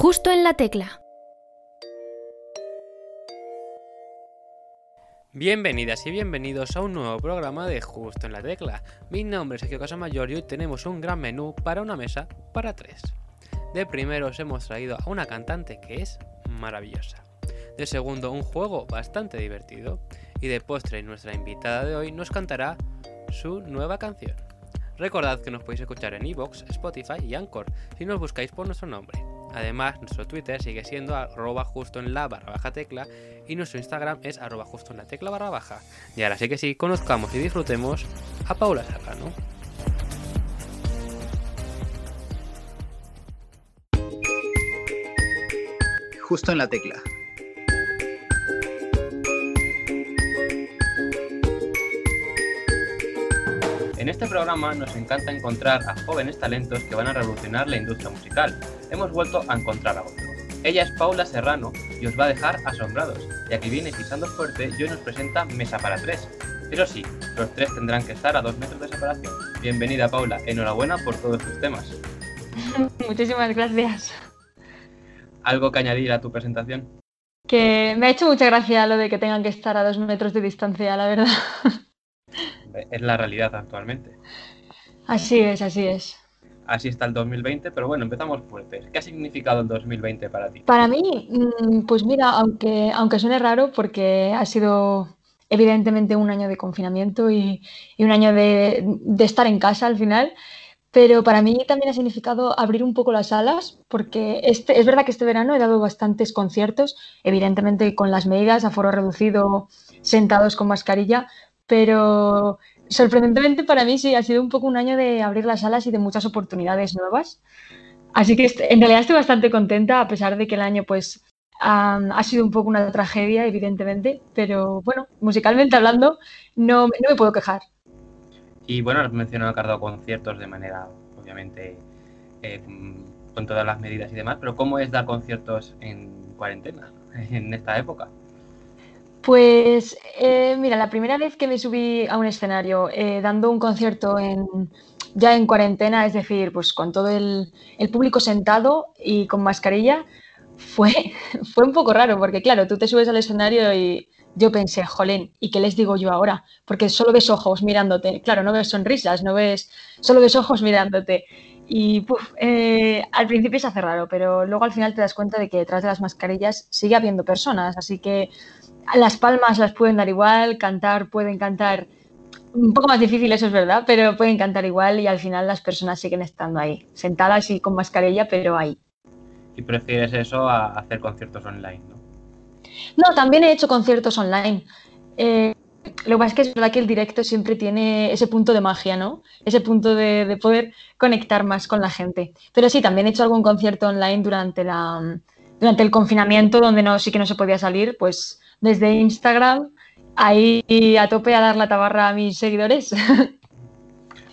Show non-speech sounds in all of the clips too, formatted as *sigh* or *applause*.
Justo en la tecla. Bienvenidas y bienvenidos a un nuevo programa de Justo en la Tecla. Mi nombre es Sergio Casamayor y hoy tenemos un gran menú para una mesa para tres. De primero os hemos traído a una cantante que es maravillosa. De segundo, un juego bastante divertido. Y de postre, nuestra invitada de hoy nos cantará su nueva canción. Recordad que nos podéis escuchar en Evox, Spotify y Anchor si nos buscáis por nuestro nombre. Además, nuestro Twitter sigue siendo arroba justo en la barra baja tecla y nuestro Instagram es arroba justo en la tecla barra baja. Y ahora sí que sí, conozcamos y disfrutemos a Paula Serrano. Justo en la tecla. En este programa nos encanta encontrar a jóvenes talentos que van a revolucionar la industria musical. Hemos vuelto a encontrar a otro. Ella es Paula Serrano y os va a dejar asombrados, ya que viene pisando fuerte y hoy nos presenta Mesa para tres. Pero sí, los tres tendrán que estar a dos metros de separación. Bienvenida Paula, enhorabuena por todos tus temas. *laughs* Muchísimas gracias. ¿Algo que añadir a tu presentación? Que me ha hecho mucha gracia lo de que tengan que estar a dos metros de distancia, la verdad. *laughs* Es la realidad actualmente. Así es, así es. Así está el 2020, pero bueno, empezamos fuertes. ¿Qué ha significado el 2020 para ti? Para mí, mm, pues mira, aunque, aunque suene raro, porque ha sido evidentemente un año de confinamiento y, y un año de, de, estar en casa al final, pero para mí también ha significado abrir un poco las alas, porque este, es verdad que este verano he dado bastantes conciertos, evidentemente con las medidas, aforo reducido, sentados con mascarilla, pero sorprendentemente para mí sí, ha sido un poco un año de abrir las alas y de muchas oportunidades nuevas. Así que en realidad estoy bastante contenta, a pesar de que el año pues um, ha sido un poco una tragedia, evidentemente, pero bueno, musicalmente hablando, no, no me puedo quejar. Y bueno, has mencionado que has dado conciertos de manera, obviamente, eh, con todas las medidas y demás, pero ¿cómo es dar conciertos en cuarentena, en esta época? Pues eh, mira, la primera vez que me subí a un escenario eh, dando un concierto en, ya en cuarentena, es decir, pues con todo el, público sentado y con mascarilla, fue, *laughs* fue un poco raro, porque claro, tú te subes al escenario y yo pensé, jolín, ¿y qué les digo yo ahora? Porque solo ves ojos mirándote, claro, no ves sonrisas, no ves, solo ves ojos mirándote. Y eh, al principio se hace raro, pero luego al final te das cuenta de que detrás de las mascarillas sigue habiendo personas, así que las palmas las pueden dar igual, cantar pueden cantar un poco más difícil, eso es verdad, pero pueden cantar igual y al final las personas siguen estando ahí, sentadas y con mascarilla, pero ahí. ¿Y prefieres eso a hacer conciertos online, no? No, también he hecho conciertos online. Eh, lo que pasa es que es verdad que el directo siempre tiene ese punto de magia, ¿no? Ese punto de, de, poder conectar más con la gente. Pero sí, también he hecho algún concierto online durante, la, durante el confinamiento, donde no, sí que no se podía salir, pues desde Instagram, ahí a tope a dar la tabarra a mis seguidores.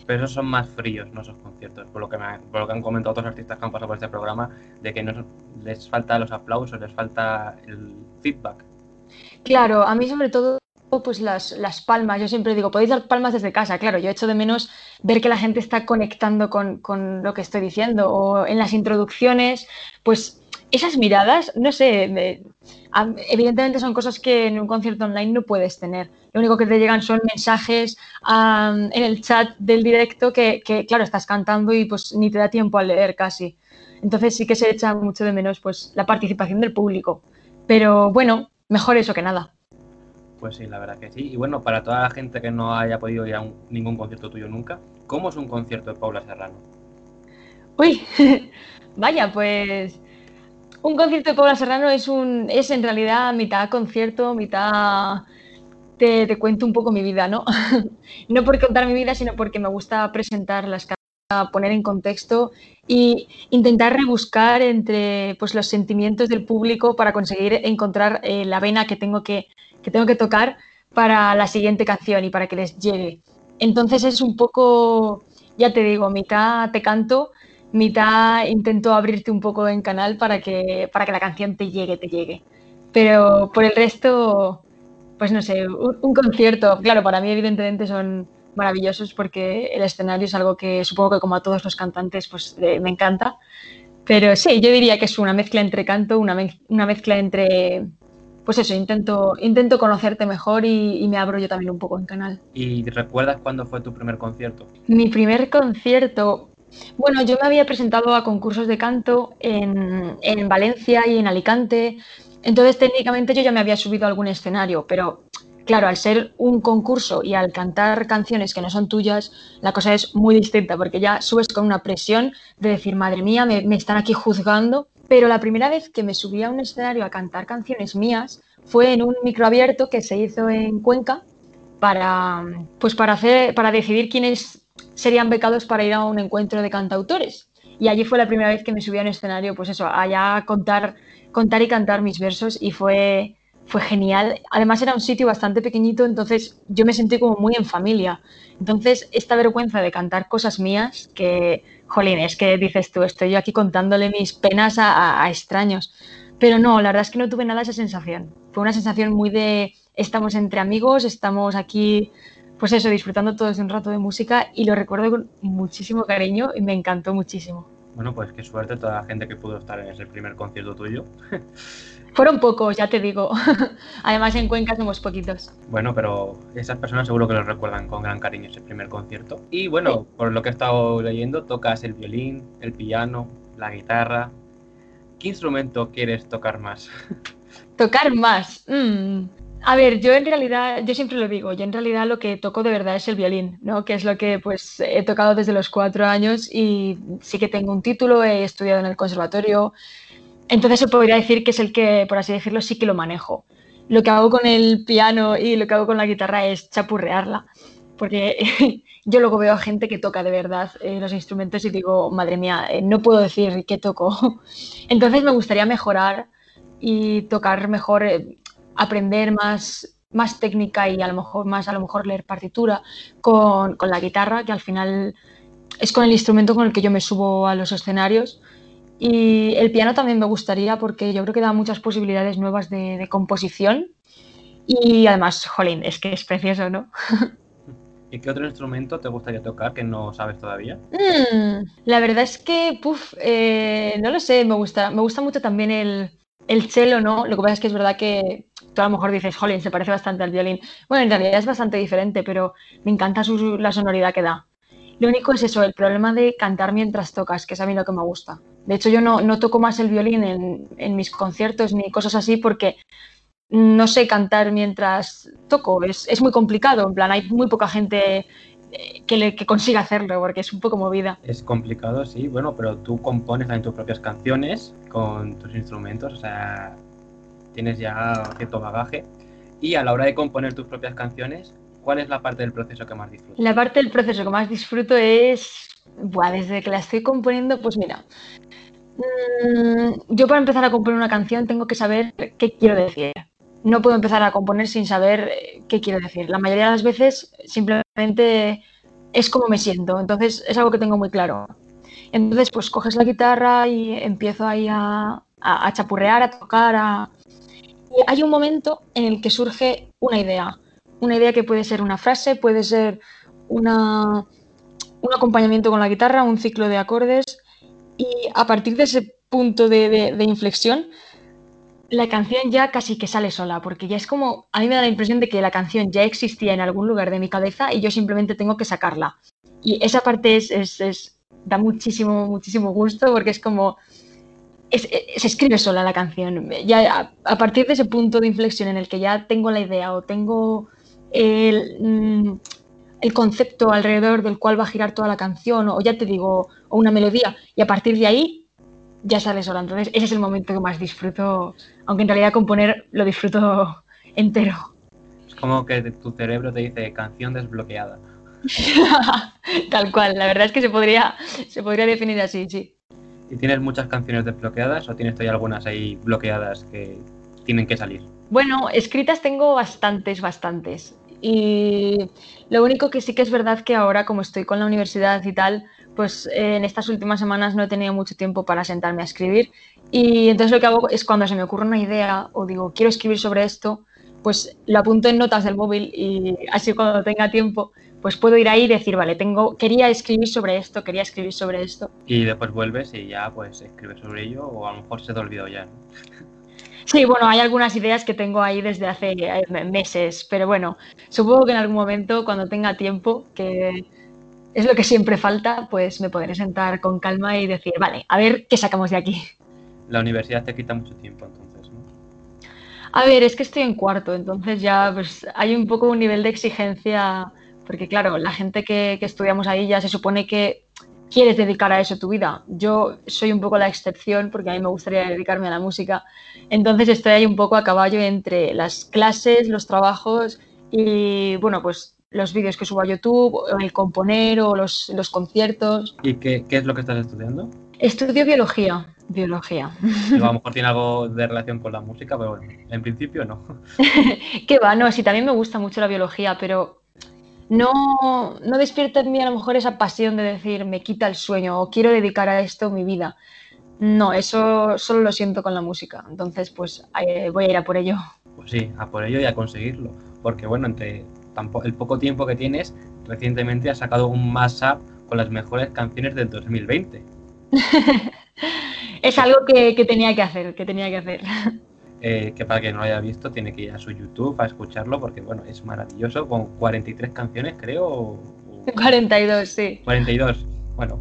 Pero esos son más fríos, ¿no? Esos conciertos, por lo que, me, por lo que han comentado otros artistas que han pasado por este programa, de que no les falta los aplausos, les falta el feedback. Claro, a mí sobre todo pues las, las, palmas, yo siempre digo, podéis dar palmas desde casa, claro, yo echo de menos ver que la gente está conectando con, con lo que estoy diciendo o en las introducciones, pues esas miradas, no sé, me, evidentemente son cosas que en un concierto online no puedes tener. Lo único que te llegan son mensajes um, en el chat del directo que, que, claro, estás cantando y pues ni te da tiempo a leer casi. Entonces sí que se echa mucho de menos pues la participación del público. Pero bueno, mejor eso que nada. Pues sí, la verdad que sí. Y bueno, para toda la gente que no haya podido ir a un, ningún concierto tuyo nunca, ¿cómo es un concierto de Paula Serrano? Uy, *laughs* vaya, pues un concierto de Paula Serrano es, un, es en realidad mitad concierto, mitad te, te cuento un poco mi vida, ¿no? *laughs* no por contar mi vida, sino porque me gusta presentar las canciones, poner en contexto y intentar rebuscar entre pues, los sentimientos del público para conseguir encontrar eh, la vena que tengo que, que tengo que tocar para la siguiente canción y para que les llegue. Entonces es un poco, ya te digo, mitad te canto, mitad intento abrirte un poco en canal para que, para que la canción te llegue, te llegue. Pero por el resto, pues no sé, un, un, concierto, claro, para mí evidentemente son maravillosos porque el escenario es algo que supongo que como a todos los cantantes pues eh, me encanta. Pero sí, yo diría que es una mezcla entre canto, una, una mezcla entre pues eso, intento, intento conocerte mejor y, me abro yo también un poco en canal. ¿Y recuerdas cuándo fue tu primer concierto? Mi primer concierto, bueno, yo me había presentado a concursos de canto en, en Valencia y en Alicante, entonces técnicamente yo ya me había subido a algún escenario, pero claro, al ser un concurso y al cantar canciones que no son tuyas, la cosa es muy distinta, porque ya subes con una presión de decir, madre mía, me, me están aquí juzgando pero la primera vez que me subí a un escenario a cantar canciones mías fue en un micro abierto que se hizo en Cuenca para, pues para, hacer, para decidir quiénes serían becados para ir a un encuentro de cantautores. Y allí fue la primera vez que me subí a un escenario, pues eso, allá a contar, contar y cantar mis versos y fue, fue genial. Además era un sitio bastante pequeñito, entonces yo me sentí como muy en familia. Entonces esta vergüenza de cantar cosas mías que jolín, es que dices tú, estoy yo aquí contándole mis penas a, extraños. Pero no, la verdad es que no tuve nada esa sensación. Fue una sensación muy de estamos entre amigos, estamos aquí, pues eso, disfrutando todos de un rato de música y lo recuerdo con muchísimo cariño y me encantó muchísimo. Bueno, pues qué suerte toda la gente que pudo estar en ese primer concierto tuyo. *laughs* Fueron pocos, ya te digo. *laughs* Además, en Cuenca somos poquitos. Bueno, pero esas personas seguro que lo recuerdan con gran cariño ese primer concierto. Y bueno, por lo que he estado leyendo, tocas el violín, el piano, la guitarra. ¿Qué instrumento quieres tocar más? *laughs* Tocar más. Mm. A ver, yo en realidad, yo siempre lo digo, yo en realidad lo que toco de verdad es el violín, ¿no? Que es lo que pues he tocado desde los cuatro años y sí que tengo un título, he estudiado en el conservatorio, entonces se podría decir que es el que, por así decirlo, sí que lo manejo. Lo que hago con el piano y lo que hago con la guitarra es chapurrearla, porque *laughs* yo luego veo a gente que toca de verdad eh, los instrumentos y digo, madre mía, eh, no puedo decir qué toco. *laughs* Entonces me gustaría mejorar y tocar mejor, eh, aprender más, más técnica y a lo mejor más, a lo mejor leer partitura con, con la guitarra, que al final es con el instrumento con el que yo me subo a los escenarios y el piano también me gustaría porque yo creo que da muchas posibilidades nuevas de, composición. Y además, jolín, es que es precioso, ¿no? *laughs* ¿Y qué otro instrumento te gustaría tocar que no sabes todavía? Mm, la verdad es que, puf, eh, no lo sé, me gusta, me gusta mucho también el, el cello, ¿no? Lo que pasa es que es verdad que tú a lo mejor dices, jolín, se parece bastante al violín. Bueno, en realidad es bastante diferente, pero me encanta la sonoridad que da. Lo único es eso, el problema de cantar mientras tocas, que es a mí lo que me gusta. De hecho, yo no, no toco más el violín en, en, mis conciertos ni cosas así porque no sé cantar mientras toco. Es, es muy complicado, en plan, hay muy poca gente eh, que, le, que consiga hacerlo porque es un poco movida. Es complicado, sí, bueno, pero tú compones también tus propias canciones con tus instrumentos, o sea, tienes ya cierto bagaje. Y a la hora de componer tus propias canciones, ¿Cuál es la parte del proceso que más disfruto? La parte del proceso que más disfruto es, buah, desde que la estoy componiendo, pues mira, mm, yo para empezar a componer una canción tengo que saber qué quiero decir. No puedo empezar a componer sin saber eh, qué quiero decir. La mayoría de las veces simplemente es como me siento, entonces es algo que tengo muy claro. Entonces, pues coges la guitarra y empiezo ahí a, a, a chapurrear, a tocar. A... Y hay un momento en el que surge una idea una idea que puede ser una frase, puede ser un acompañamiento con la guitarra, un ciclo de acordes y a partir de ese punto de, inflexión, la canción ya casi que sale sola, porque ya es como, a mí me da la impresión de que la canción ya existía en algún lugar de mi cabeza y yo simplemente tengo que sacarla. Y esa parte es, da muchísimo, muchísimo gusto porque es como, se escribe sola la canción. Ya a, partir de ese punto de inflexión en el que ya tengo la idea o tengo Mm, el, concepto alrededor del cual va a girar toda la canción, o ya te digo, o una melodía, y a partir de ahí ya sale sola. Entonces, ese es el momento que más disfruto, aunque en realidad componer lo disfruto *laughs* entero. Es como que tu cerebro te dice canción desbloqueada. *laughs* Tal cual, la verdad es que se podría, se podría definir así, sí. ¿Y tienes muchas canciones desbloqueadas o tienes todavía algunas ahí bloqueadas que tienen que salir? Bueno, escritas tengo bastantes, bastantes. Y lo único que sí que es verdad que ahora, como estoy con la universidad y tal, pues eh, en estas últimas semanas no he tenido mucho tiempo para sentarme a escribir. Y entonces lo que hago es cuando se me ocurre una idea o digo, quiero escribir sobre esto, pues lo apunto en notas del móvil y así cuando tenga tiempo, pues puedo ir ahí y decir, vale, tengo, quería escribir sobre esto, quería escribir sobre esto. Y después vuelves y ya pues escribes sobre ello o a lo mejor se te olvidó ya. Sí, bueno, hay algunas ideas que tengo ahí desde hace eh, meses, pero bueno, supongo que en algún momento, cuando tenga tiempo, que es lo que siempre falta, pues me podré sentar con calma y decir, vale, a ver qué sacamos de aquí. La universidad te quita mucho tiempo entonces, ¿no? A ver, es que estoy en cuarto, entonces ya pues hay un poco un nivel de exigencia, porque claro, la gente que, que estudiamos ahí ya se supone que quieres dedicar a eso tu vida. Yo soy un poco la excepción porque a mí me gustaría dedicarme a la música. Entonces estoy ahí un poco a caballo entre las clases, los trabajos y, bueno, pues los vídeos que subo a YouTube, el componer o los, los conciertos. ¿Y qué, qué, es lo que estás estudiando? Estudio biología. Biología. a lo *laughs* mejor tiene algo de relación con la música, pero bueno, en principio no. *laughs* Qué va, no, sí, también me gusta mucho la biología, pero no, no despierta en mí a lo mejor esa pasión de decir me quita el sueño o quiero dedicar a esto mi vida. No, eso solo lo siento con la música. Entonces, pues eh, voy a ir a por ello. Pues sí, a por ello y a conseguirlo. Porque bueno, entre el poco tiempo que tienes, recientemente has sacado un mashup con las mejores canciones del 2020. *laughs* es algo que, que tenía que hacer, que tenía que hacer. Eh, que para que no lo haya visto tiene que ir a su YouTube a escucharlo porque bueno, es maravilloso, con 43 canciones creo. 42, sí. 42, bueno,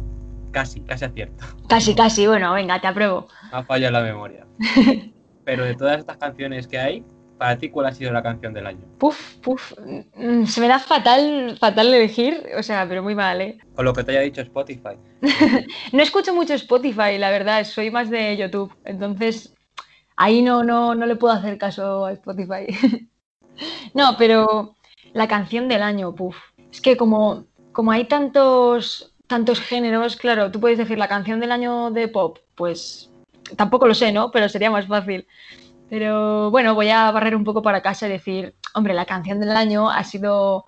casi, casi acierto. Casi, casi, bueno, venga, te apruebo. Ha fallado la memoria. *laughs* Pero de todas estas canciones que hay, para ti, ¿cuál ha sido la canción del año? Puf, puf, mm, se me da fatal, fatal elegir, o sea, pero muy mal, ¿eh? O lo que te haya dicho Spotify. *laughs* no escucho mucho Spotify, la verdad, soy más de YouTube, entonces ahí no, no, no le puedo hacer caso a Spotify. *laughs* no, pero la canción del año, puff. Es que como, como hay tantos, tantos géneros, claro, tú puedes decir la canción del año de pop, pues tampoco lo sé, ¿no? Pero sería más fácil. Pero bueno, voy a barrer un poco para casa y decir, hombre, la canción del año ha sido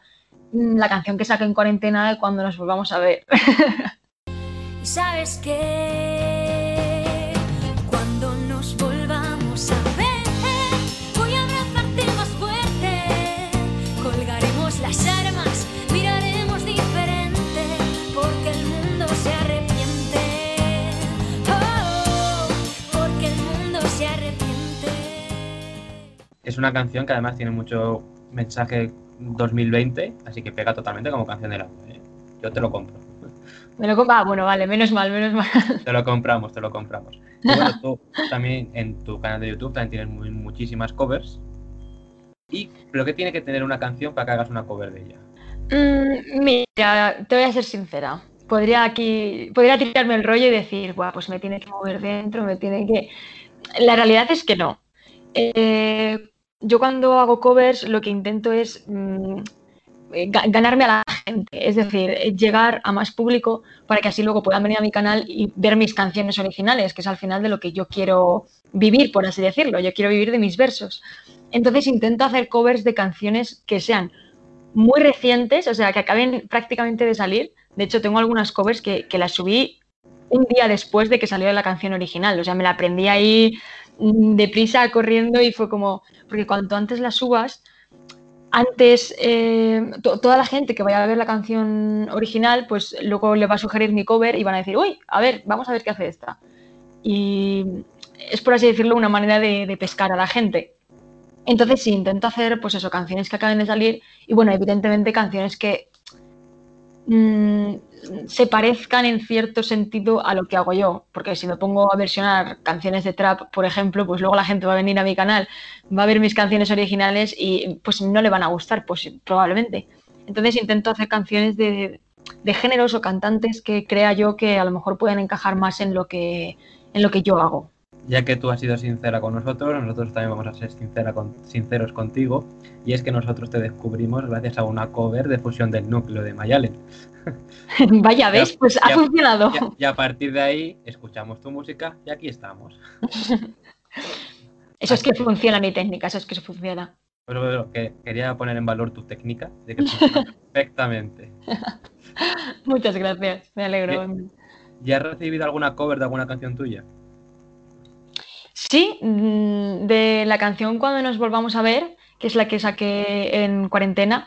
mm, la canción que saqué en cuarentena cuando nos volvamos a ver. *laughs* ¿Sabes qué? Es una canción que además tiene mucho mensaje 2020, así que pega totalmente como canción del año. ¿eh? Yo te lo compro. Me lo compra, ah, bueno, vale, menos mal, menos mal. *laughs* Te lo compramos, te lo compramos. Y bueno, tú también en tu canal de YouTube también tienes muy, muchísimas covers. ¿Y pero qué tiene que tener una canción para que hagas una cover de ella? Mm, mira, te voy a ser sincera. Podría aquí, podría tirarme el rollo y decir, Buah, pues me tiene que mover dentro, me tiene que. La realidad es que no. Eh, yo cuando hago covers lo que intento es mm, eh, ganarme a la gente, es decir, eh, llegar a más público para que así luego puedan venir a mi canal y ver mis canciones originales, que es al final de lo que yo quiero vivir, por así decirlo, yo quiero vivir de mis versos. Entonces intento hacer covers de canciones que sean muy recientes, o sea, que acaben prácticamente de salir. De hecho, tengo algunas covers que, que las subí un día después de que salió la canción original, o sea, me la aprendí ahí deprisa, corriendo y fue como, porque cuanto antes las subas, antes eh, to toda la gente que vaya a ver la canción original, pues luego le va a sugerir mi cover y van a decir, uy, a ver, vamos a ver qué hace esta. Y es por así decirlo una manera de, de pescar a la gente. Entonces sí, intento hacer pues eso, canciones que acaben de salir y bueno, evidentemente canciones que mmm, se parezcan en cierto sentido a lo que hago yo, porque si me pongo a versionar canciones de trap, por ejemplo, pues luego la gente va a venir a mi canal, va a ver mis canciones originales y pues no le van a gustar, pues probablemente. Entonces intento hacer canciones de, de géneros o cantantes que crea yo que a lo mejor pueden encajar más en lo que, en lo que yo hago. Ya que tú has sido sincera con nosotros, nosotros también vamos a ser sincera con, sinceros contigo. Y es que nosotros te descubrimos gracias a una cover de fusión del núcleo de Mayalen. *laughs* Vaya, ¿ves? Pues ha funcionado. Y a, partir de ahí escuchamos tu música y aquí estamos. *laughs* Eso es que funciona mi técnica, eso es que eso funciona. Pero, pero que quería poner en valor tu técnica, de que funciona *laughs* perfectamente. Muchas gracias, me alegro. ¿Ya has recibido alguna cover de alguna canción tuya? Sí, mm, de la canción Cuando nos volvamos a ver, que es la que saqué en cuarentena,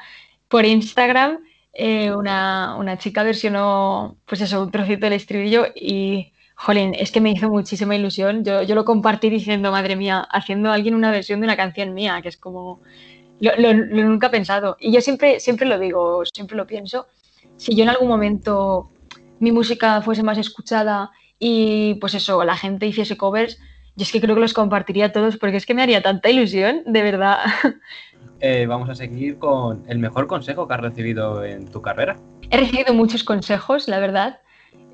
por Instagram eh, una, una, chica versionó, pues eso, un trocito del estribillo y, jolín, es que me hizo muchísima ilusión. Yo, yo lo compartí diciendo, madre mía, haciendo alguien una versión de una canción mía, que es como, lo, nunca he pensado. Y yo siempre, siempre lo digo, siempre lo pienso. Si yo en algún momento mi música fuese más escuchada y pues eso, la gente hiciese covers, yo es que creo que los compartiría todos porque es que me haría tanta ilusión, de verdad. *laughs* Eh, vamos a seguir con el mejor consejo que has recibido en tu carrera. He recibido muchos consejos, la verdad,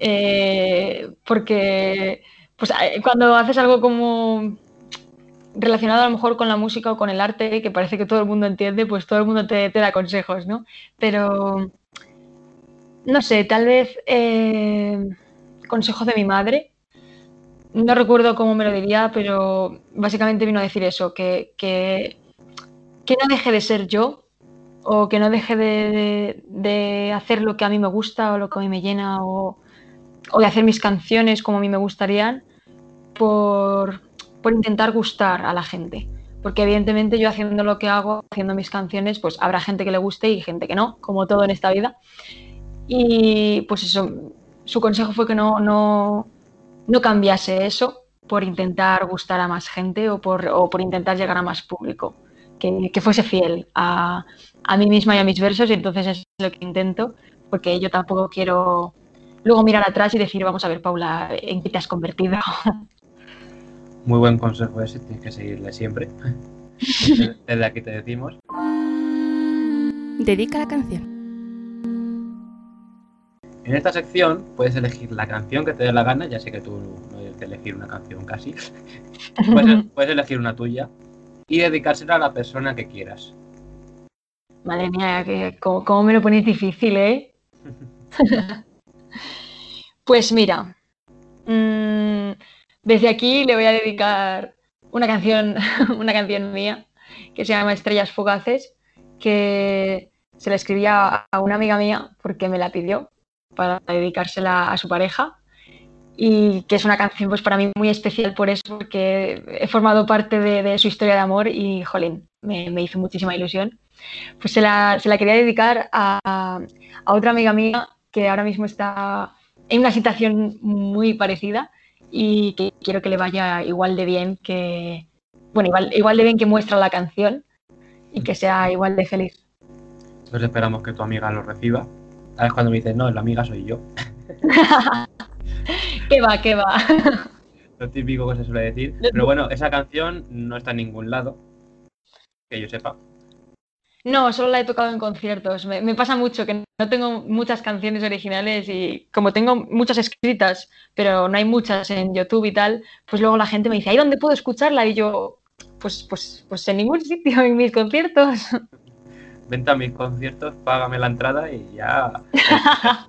eh, porque pues, eh, cuando haces algo como relacionado a lo mejor con la música o con el arte, que parece que todo el mundo entiende, pues todo el mundo te, da consejos, ¿no? Pero, no sé, tal vez consejos de mi madre. No recuerdo cómo me lo diría, pero básicamente vino a decir eso, que, que, no deje de ser yo o que no deje de, hacer lo que a mí me gusta o lo que a mí me llena o, de hacer mis canciones como a mí me gustarían por, por intentar gustar a la gente. Porque evidentemente yo haciendo lo que hago, haciendo mis canciones, pues habrá gente que le guste y gente que no, como todo en esta vida. Y pues eso, su consejo fue que no, no, no cambiase eso por intentar gustar a más gente o por, o por intentar llegar a más público, que, que, fuese fiel a, a mí misma y a mis versos y entonces es lo que intento, porque yo tampoco quiero luego mirar atrás y decir, vamos a ver, Paula, ¿en qué te has convertido? *laughs* Muy buen consejo ese, tienes que seguirle siempre. *laughs* Desde aquí te decimos. Dedica la canción. En esta sección puedes elegir la canción que te dé la gana, ya sé que tú no debes elegir una canción casi. *laughs* puedes, elegir una tuya y dedicársela a la persona que quieras. Madre mía, que, ¿cómo, me lo pones difícil, eh? *laughs* pues mira, mm, desde aquí le voy a dedicar una canción, *laughs* una canción mía que se llama Estrellas Fugaces, que se la escribía a una amiga mía porque me la pidió para dedicársela a su pareja y que es una canción pues para mí muy especial por eso, porque he formado parte de, su historia de amor y, jolín, me, hizo muchísima ilusión. Pues se la, quería dedicar a, a, otra amiga mía que ahora mismo está en una situación muy parecida y que quiero que le vaya igual de bien que, bueno, igual, igual de bien que muestra la canción y que sea igual de feliz. Pues esperamos que tu amiga lo reciba ¿Sabes cuando me dices, no, la amiga soy yo? *laughs* ¿Qué va, qué va? *laughs* Lo típico que se suele decir. Pero bueno, esa canción no está en ningún lado, que yo sepa. No, solo la he tocado en conciertos. Me, pasa mucho que no tengo muchas canciones originales y como tengo muchas escritas, pero no hay muchas en YouTube y tal, pues luego la gente me dice, ¿ahí dónde puedo escucharla? Y yo, pues, pues, pues en ningún sitio, en mis conciertos. *laughs* vente a mis conciertos, págame la entrada y ya. *laughs*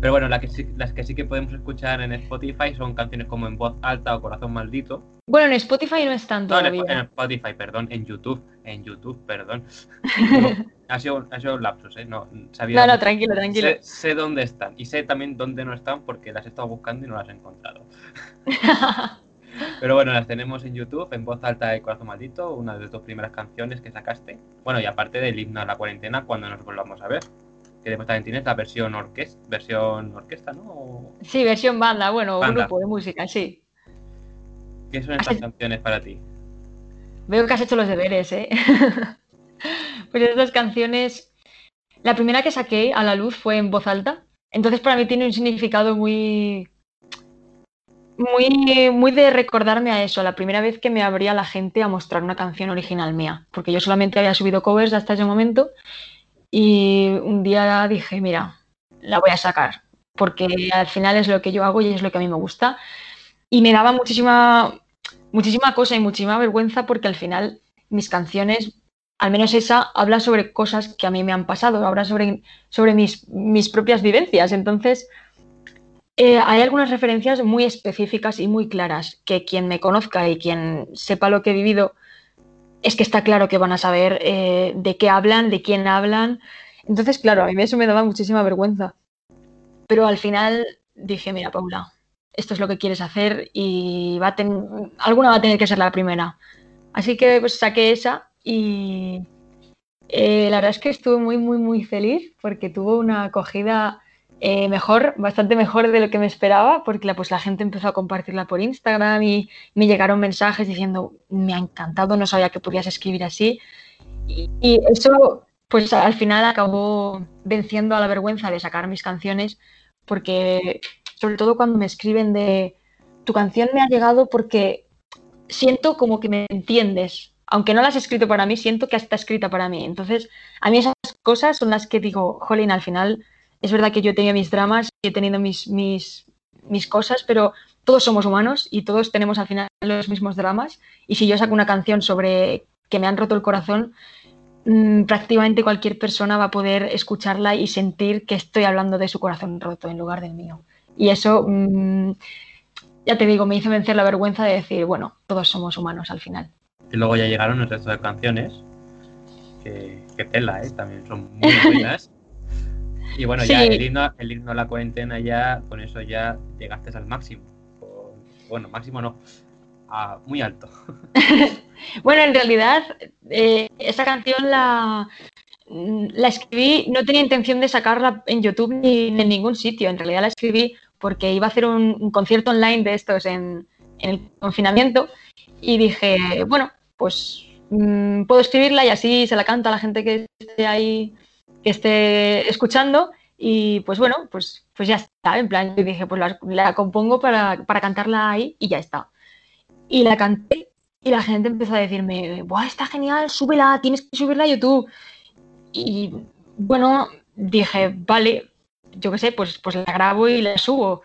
Pero bueno, las que, sí, las que sí que podemos escuchar en Spotify son canciones como En Voz Alta o Corazón Maldito. Bueno, en Spotify no están todavía. No, en, Spotify, perdón, en YouTube. En YouTube, perdón. *laughs* ha, sido, ha sido un lapsus, ¿eh? No, sabía no, no, tranquilo, tranquilo. Sé, sé, dónde están y sé también dónde no están porque las he estado buscando y no las he encontrado. *laughs* Pero bueno, las tenemos en YouTube, en voz alta de Corazón Maldito, una de tus primeras canciones que sacaste. Bueno, y aparte del himno a la cuarentena, cuando nos volvamos a ver. Que después también tienes la versión orquesta, versión orquesta, ¿no? Sí, versión banda, bueno, un grupo de música, sí. ¿Qué son estas canciones para ti? Veo que has hecho los deberes, ¿eh? *laughs* pues estas canciones, la primera que saqué a la luz fue en voz alta. Entonces para mí tiene un significado muy, muy, muy de recordarme a eso, la primera vez que me abría la gente a mostrar una canción original mía, porque yo solamente había subido covers hasta ese momento y un día dije, mira, la voy a sacar, porque al final es lo que yo hago y es lo que a mí me gusta. Y me daba muchísima, muchísima cosa y muchísima vergüenza porque al final mis canciones, al menos esa, habla sobre cosas que a mí me han pasado, habla sobre, sobre mis, mis propias vivencias. Entonces, eh, hay algunas referencias muy específicas y muy claras que quien me conozca y quien sepa lo que he vivido es que está claro que van a saber eh, de qué hablan, de quién hablan. Entonces, claro, a mí eso me daba muchísima vergüenza. Pero al final dije, mira, Paula, esto es lo que quieres hacer y va a alguna va a tener que ser la primera. Así que pues saqué esa y, Eh, la verdad es que estuve muy, muy, muy feliz porque tuvo una acogida eh, mejor, bastante mejor de lo que me esperaba, porque la, pues la gente empezó a compartirla por Instagram y me llegaron mensajes diciendo, me ha encantado, no sabía que podías escribir así. Y, y eso, pues al final acabó venciendo a la vergüenza de sacar mis canciones, porque sobre todo cuando me escriben de, tu canción me ha llegado porque siento como que me entiendes. Aunque no la has escrito para mí, siento que está escrita para mí. Entonces, a mí esas cosas son las que digo, jolín, al final es verdad que yo he tenido mis dramas y he tenido mis, mis, mis cosas, pero todos somos humanos y todos tenemos al final los mismos dramas. Y si yo saco una canción sobre que me han roto el corazón, mmm, prácticamente cualquier persona va a poder escucharla y sentir que estoy hablando de su corazón roto en lugar del mío. Y eso, mmm, ya te digo, me hizo vencer la vergüenza de decir, bueno, todos somos humanos al final. Y luego ya llegaron el resto de canciones, que, que tela, ¿eh? También son muy buenas. *laughs* Y bueno, Sí. ya el himno, el himno a la cuarentena ya, con eso ya llegaste al máximo. Bueno, máximo no, a muy alto. *laughs* Bueno, en realidad, eh, esa canción la, la escribí, no tenía intención de sacarla en YouTube ni en ningún sitio. En realidad la escribí porque iba a hacer un, un concierto online de estos en, en el confinamiento y dije, bueno, pues mm, puedo escribirla y así se la canto a la gente que esté ahí, que esté escuchando. Y pues bueno, pues, pues ya está. En plan, yo dije, pues la, compongo para, para cantarla ahí y ya está. Y la canté y la gente empezó a decirme, ¡buah, está genial! ¡Súbela! Tienes que subirla a YouTube. Y bueno, dije, vale, yo qué sé, pues, pues la grabo y la subo.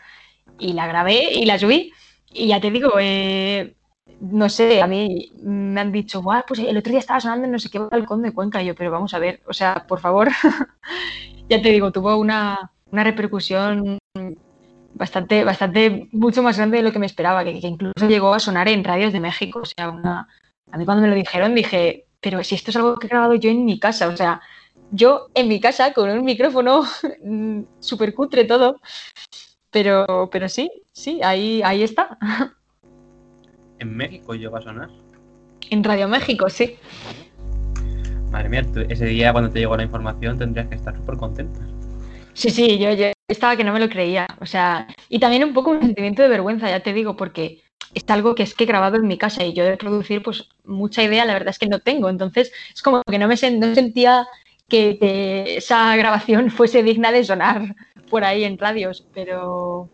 Y la grabé y la subí. Y ya te digo, eh, no sé, a mí me han dicho, ¡buah, pues el otro día estaba sonando en no sé qué balcón de Cuenca! Yo, pero vamos a ver, o sea, por favor, *laughs* ya te digo, tuvo una, una repercusión bastante, bastante, mucho más grande de lo que me esperaba, que, incluso llegó a sonar en radios de México. O sea, una... a mí cuando me lo dijeron dije, pero si esto es algo que he grabado yo en mi casa, o sea, yo en mi casa con un micrófono *laughs* súper cutre todo, pero, pero sí, sí, ahí, ahí está, *laughs* En México llegó a sonar. en Radio México, sí. Madre mía, tú- ese día cuando te llegó la información tendrías que estar súper contenta. Sí, sí, yo, yo estaba que no me lo creía. O sea, y también un poco un sentimiento de vergüenza, ya te digo, porque es algo que es que he grabado en mi casa y yo de producir, pues mucha idea, la verdad es que no tengo. Entonces, es como que no me sen- no sentía que, que esa grabación *laughs* fuese digna de sonar por ahí en radios, pero,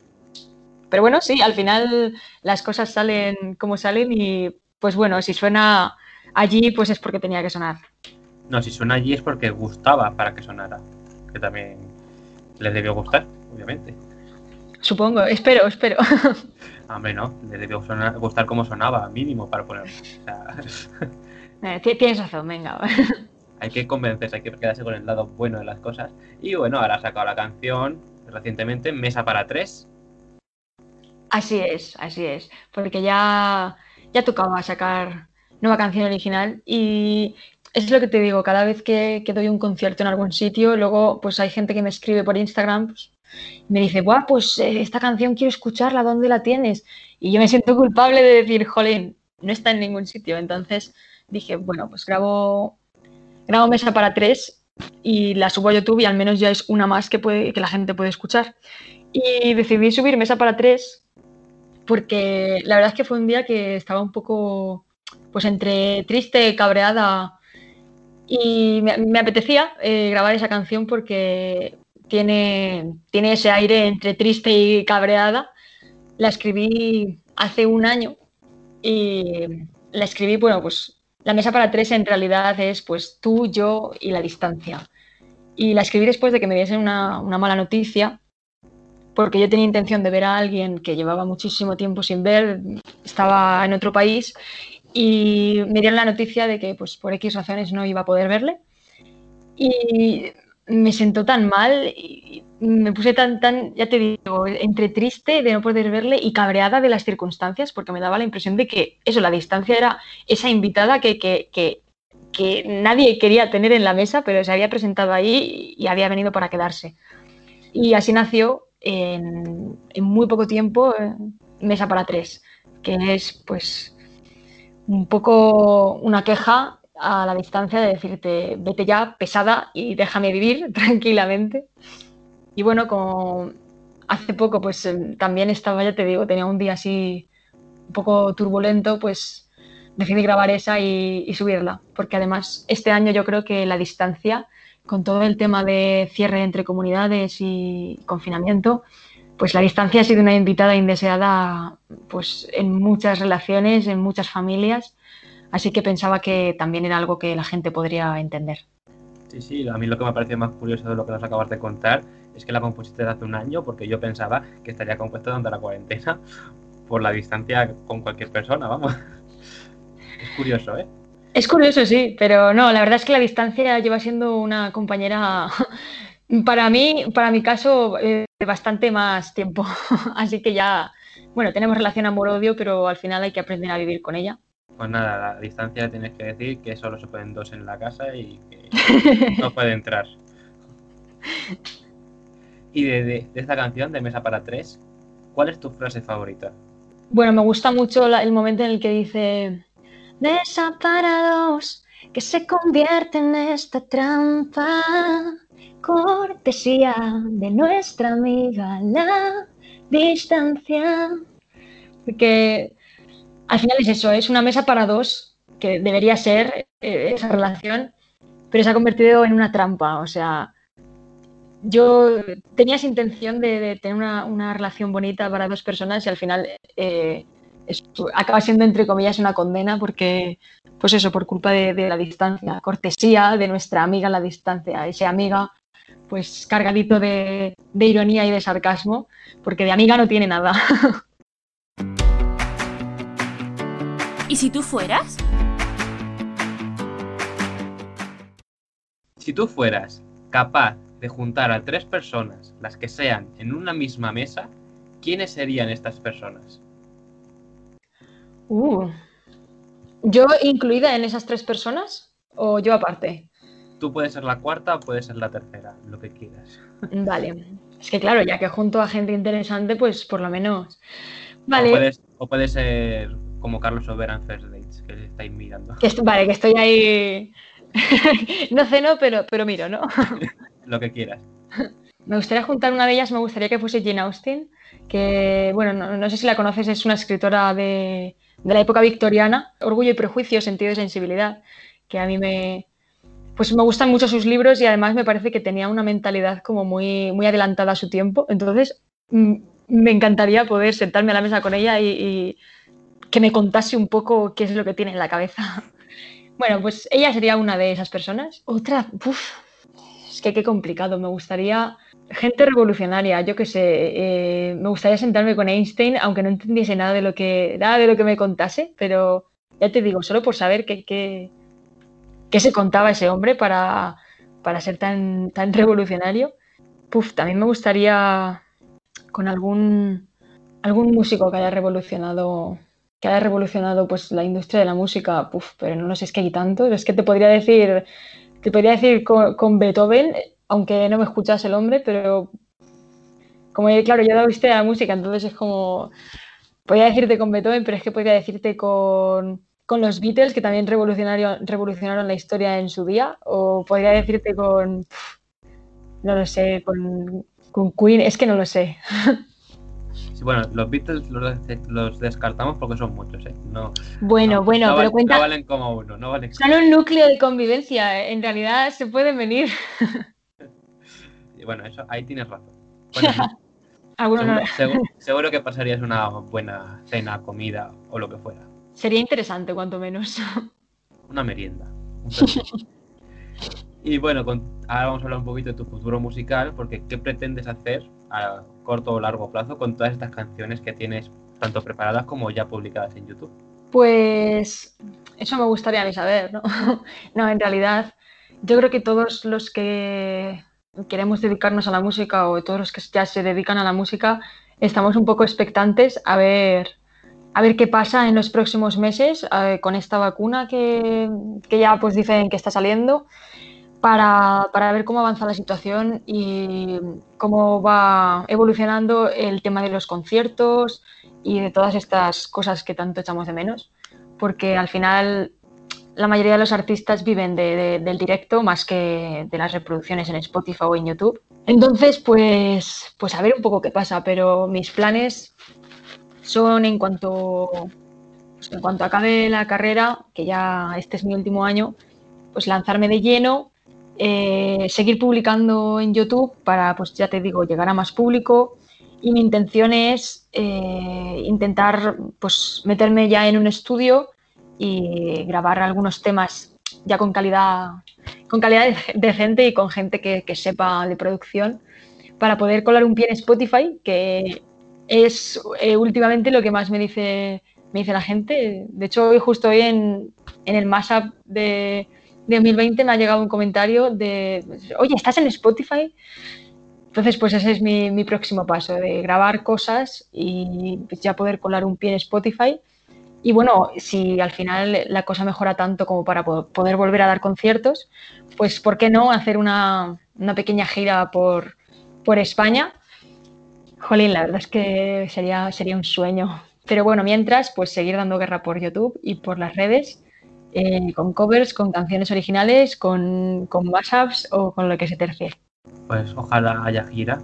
pero bueno, sí, al final las cosas salen como salen y pues bueno, si suena allí, pues es porque tenía que sonar. No, si suena allí es porque gustaba para que sonara. Que también les debió gustar, obviamente. Supongo, espero, espero. *laughs* Hombre, no, les debió sonar- gustar como sonaba, mínimo para ponerlo. O sea, *laughs* Eh, ti- Tienes razón, venga. *laughs* hay que convencerse, hay que quedarse con el lado bueno de las cosas. Y bueno, ahora ha sacado la canción recientemente, Mesa para tres. Así es, así es, porque ya, ya tocaba sacar nueva canción original y es lo que te digo, cada vez que, que doy un concierto en algún sitio, luego pues hay gente que me escribe por Instagram pues, y me dice, Buah, pues eh, esta canción quiero escucharla, ¿dónde la tienes? Y yo me siento culpable de decir, jolín, no está en ningún sitio. Entonces dije, bueno, pues grabo, grabo mesa para tres y la subo a YouTube y al menos ya es una más que, puede, que la gente puede escuchar. Y decidí subir mesa para tres porque la verdad es que fue un día que estaba un poco, pues entre triste, cabreada y me, apetecía eh, grabar esa canción porque tiene, tiene ese aire entre triste y cabreada. La escribí hace un año y la escribí, bueno, pues la mesa para tres en realidad es pues tú, yo y la distancia. Y la escribí después de que me diesen una, una mala noticia porque yo tenía intención de ver a alguien que llevaba muchísimo tiempo sin ver, estaba en otro país y me dieron la noticia de que pues por X razones no iba a poder verle y me sentó tan mal y me puse tan, tan, ya te digo, entre triste de no poder verle y cabreada de las circunstancias porque me daba la impresión de que eso, la distancia era esa invitada que, que, que, que nadie quería tener en la mesa pero se había presentado ahí y había venido para quedarse. Y así nació en, en, muy poco tiempo eh, Mesa para tres, que es pues un poco una queja a la distancia de decirte, vete ya, pesada, y déjame vivir *laughs* tranquilamente. Y bueno, como hace poco, pues em, también estaba, ya te digo, tenía un día así un poco turbulento, pues decidí grabar esa y, y subirla, porque además este año yo creo que la distancia, con todo el tema de cierre entre comunidades y confinamiento, pues la distancia ha sido una invitada indeseada pues en muchas relaciones, en muchas familias, así que pensaba que también era algo que la gente podría entender. Sí, sí, a mí lo que me ha parecido más curioso de lo que nos acabas de contar es que la compusiste hace un año, porque yo pensaba que estaría compuesta durante la cuarentena por la distancia con cualquier persona, vamos. *laughs* Es curioso, ¿eh? Es curioso, sí, pero no, la verdad es que la distancia lleva siendo una compañera, *laughs* para mí, para mi caso, eh, bastante más tiempo. *laughs* Así que ya, bueno, tenemos relación amor-odio, pero al final hay que aprender a vivir con ella. Pues nada, la distancia tienes que decir que solo se pueden dos en la casa y que no *laughs* puede entrar. Y de, de, de, esta canción, de Mesa para Tres, ¿cuál es tu frase favorita? Bueno, me gusta mucho la, el momento en el que dice Mesa para dos, que se convierte en esta trampa, cortesía de nuestra amiga la distancia. Porque al final es eso, es una mesa para dos, que debería ser eh, esa relación, pero se ha convertido en una trampa. O sea, yo tenía esa intención de, de tener una, una, relación bonita para dos personas y al final eh, es, acaba siendo, entre comillas, una condena porque, pues eso, por culpa de, de, la distancia, cortesía de nuestra amiga la distancia, esa amiga, pues cargadito de, de ironía y de sarcasmo, porque de amiga no tiene nada. *laughs* ¿Y si tú fueras? Si tú fueras capaz de juntar a tres personas, las que sean, en una misma mesa, ¿quiénes serían estas personas? Uh, ¿Yo incluida en esas tres personas o yo aparte? Tú puedes ser la cuarta o puedes ser la tercera, lo que quieras. *laughs* Vale. Es que claro, ya que junto a gente interesante, pues por lo menos. Vale. O puedes, o puede ser como Carlos Overa en First Dates, que estáis mirando. Que vale, que estoy ahí. *laughs* no ceno, pero, pero miro, ¿no? *laughs* lo que quieras. Me gustaría juntar una de ellas, me gustaría que fuese Jane Austen, que, bueno, no, no sé si la conoces, es una escritora de, de, la época victoriana, Orgullo y Prejuicio, Sentido y Sensibilidad, que a mí me, pues me gustan mucho sus libros y además me parece que tenía una mentalidad como muy, muy adelantada a su tiempo. Entonces, me encantaría poder sentarme a la mesa con ella y, y que me contase un poco qué es lo que tiene en la cabeza. *laughs* Bueno, pues ella sería una de esas personas. Otra, uff, es que qué complicado. Me gustaría gente revolucionaria, yo qué sé. Eh, me gustaría sentarme con Einstein, aunque no entendiese nada de lo que, nada de lo que me contase, pero ya te digo, solo por saber qué, qué, qué se contaba ese hombre para, para ser tan, tan revolucionario. Puf, también me gustaría con algún, algún músico que haya revolucionado que haya revolucionado pues la industria de la música, puf, pero no, no sé, es que hay tantos, es que te podría decir, te podría decir con, Beethoven, aunque no me escuchas el hombre, pero como claro, yo he dado usted a la música, entonces es como, podría decirte con Beethoven, pero es que podría decirte con, con los Beatles, que también revolucionaron, revolucionaron la historia en su día, o podría decirte con, no lo sé, con, con Queen, es que no lo sé. *laughs* Sí, bueno, los Beatles los, los, descartamos porque son muchos, ¿eh? No, bueno, no, bueno, no pero valen, cuenta. No valen como uno, no valen. Son un núcleo de convivencia, en realidad se pueden venir. *laughs* bueno, eso, ahí tienes razón. *laughs* Bueno, Alguno seguro, no. seguro, *laughs* seguro, que pasarías una buena cena, comida o lo que fuera. Sería interesante, cuanto menos. *laughs* Una merienda. Y bueno, con, ahora vamos a hablar un poquito de tu futuro musical, porque ¿qué pretendes hacer a corto o largo plazo con todas estas canciones que tienes tanto preparadas como ya publicadas en YouTube? Pues eso me gustaría a mí saber, ¿no? no, en realidad yo creo que todos los que queremos dedicarnos a la música o todos los que ya se dedican a la música estamos un poco expectantes a ver a ver qué pasa en los próximos meses eh, con esta vacuna que, que, ya pues dicen que está saliendo para, para, ver cómo avanza la situación y cómo va evolucionando el tema de los conciertos y de todas estas cosas que tanto echamos de menos. Porque al final la mayoría de los artistas viven de- de- del directo más que de las reproducciones en Spotify o en YouTube. Entonces, pues, pues a ver un poco qué pasa, pero mis planes son en cuanto, pues, en cuanto acabe la carrera, que ya este es mi último año, pues lanzarme de lleno, eh, seguir publicando en YouTube para, pues ya te digo, llegar a más público. Y mi intención es eh, intentar pues, meterme ya en un estudio y grabar algunos temas ya con calidad, con calidad de- decente y con gente que, sepa de producción para poder colar un pie en Spotify, que es eh, últimamente lo que más me dice, me dice la gente. De hecho, hoy justo hoy en, el Mashup de, de 2020 me ha llegado un comentario de, oye, ¿estás en Spotify? Entonces, pues ese es mi, próximo paso, de grabar cosas y ya poder colar un pie en Spotify. Y bueno, si al final la cosa mejora tanto como para po- poder volver a dar conciertos, pues ¿por qué no hacer una, pequeña gira por, España? Jolín, la verdad es que sería, sería un sueño. Pero bueno, mientras, pues seguir dando guerra por YouTube y por las redes, eh, con covers, con canciones originales, con, con mashups o con lo que se tercie. Pues ojalá haya gira,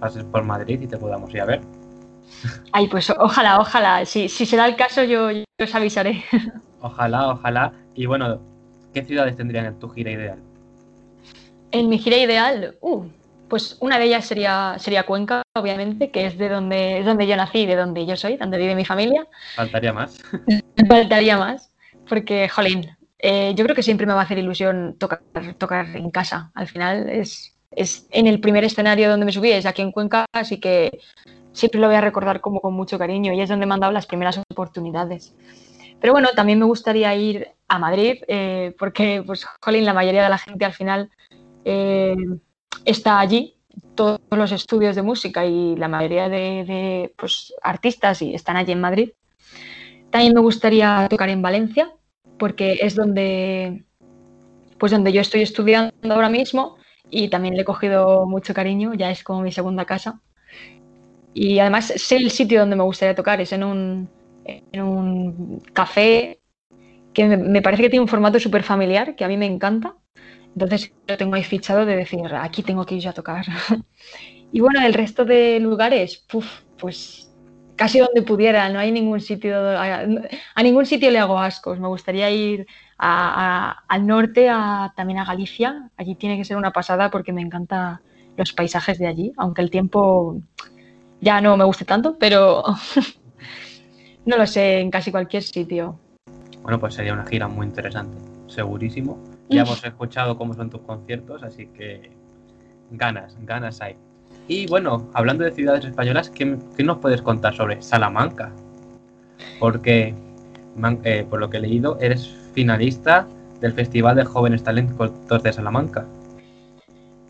pases por Madrid y te podamos ir a ver. Ay, pues ojalá, ojalá. Si, si será el caso, yo, yo os avisaré. Ojalá, ojalá. Y bueno, ¿qué ciudades tendrían en tu gira ideal? En mi gira ideal, uh, pues una de ellas sería, sería Cuenca, obviamente, que es de donde, es donde yo nací de donde yo soy, donde vive mi familia. Faltaría más. *laughs* Faltaría más, porque, jolín, eh, yo creo que siempre me va a hacer ilusión tocar, tocar en casa. Al final es, es en el primer escenario donde me subí, es aquí en Cuenca, así que siempre lo voy a recordar como con mucho cariño y es donde me han dado las primeras oportunidades. Pero bueno, también me gustaría ir a Madrid, eh, porque, pues, jolín, la mayoría de la gente al final eh, está allí, todos los estudios de música y la mayoría de, de, pues, artistas y están allí en Madrid. También me gustaría tocar en Valencia, porque es donde, pues donde yo estoy estudiando ahora mismo y también le he cogido mucho cariño, ya es como mi segunda casa. Y además sé el sitio donde me gustaría tocar, es en un, en un café que me, parece que tiene un formato súper familiar, que a mí me encanta. Entonces lo tengo ahí fichado de decir, aquí tengo que ir yo a tocar. *laughs* y bueno, el resto de lugares, puf, pues casi donde pudiera, no hay ningún sitio, a ningún sitio le hago ascos. Me gustaría ir a, a, al norte, a, también a Galicia. Allí tiene que ser una pasada porque me encantan los paisajes de allí, aunque el tiempo ya no me guste tanto, pero *laughs* no lo sé, en casi cualquier sitio. Bueno, pues sería una gira muy interesante, segurísimo. Ya hemos escuchado cómo son tus conciertos, así que ganas, ganas hay. Y bueno, hablando de ciudades españolas, ¿qué, qué nos puedes contar sobre Salamanca? Porque, man, eh, por lo que he leído, eres finalista del Festival de Jóvenes Talentos de Salamanca.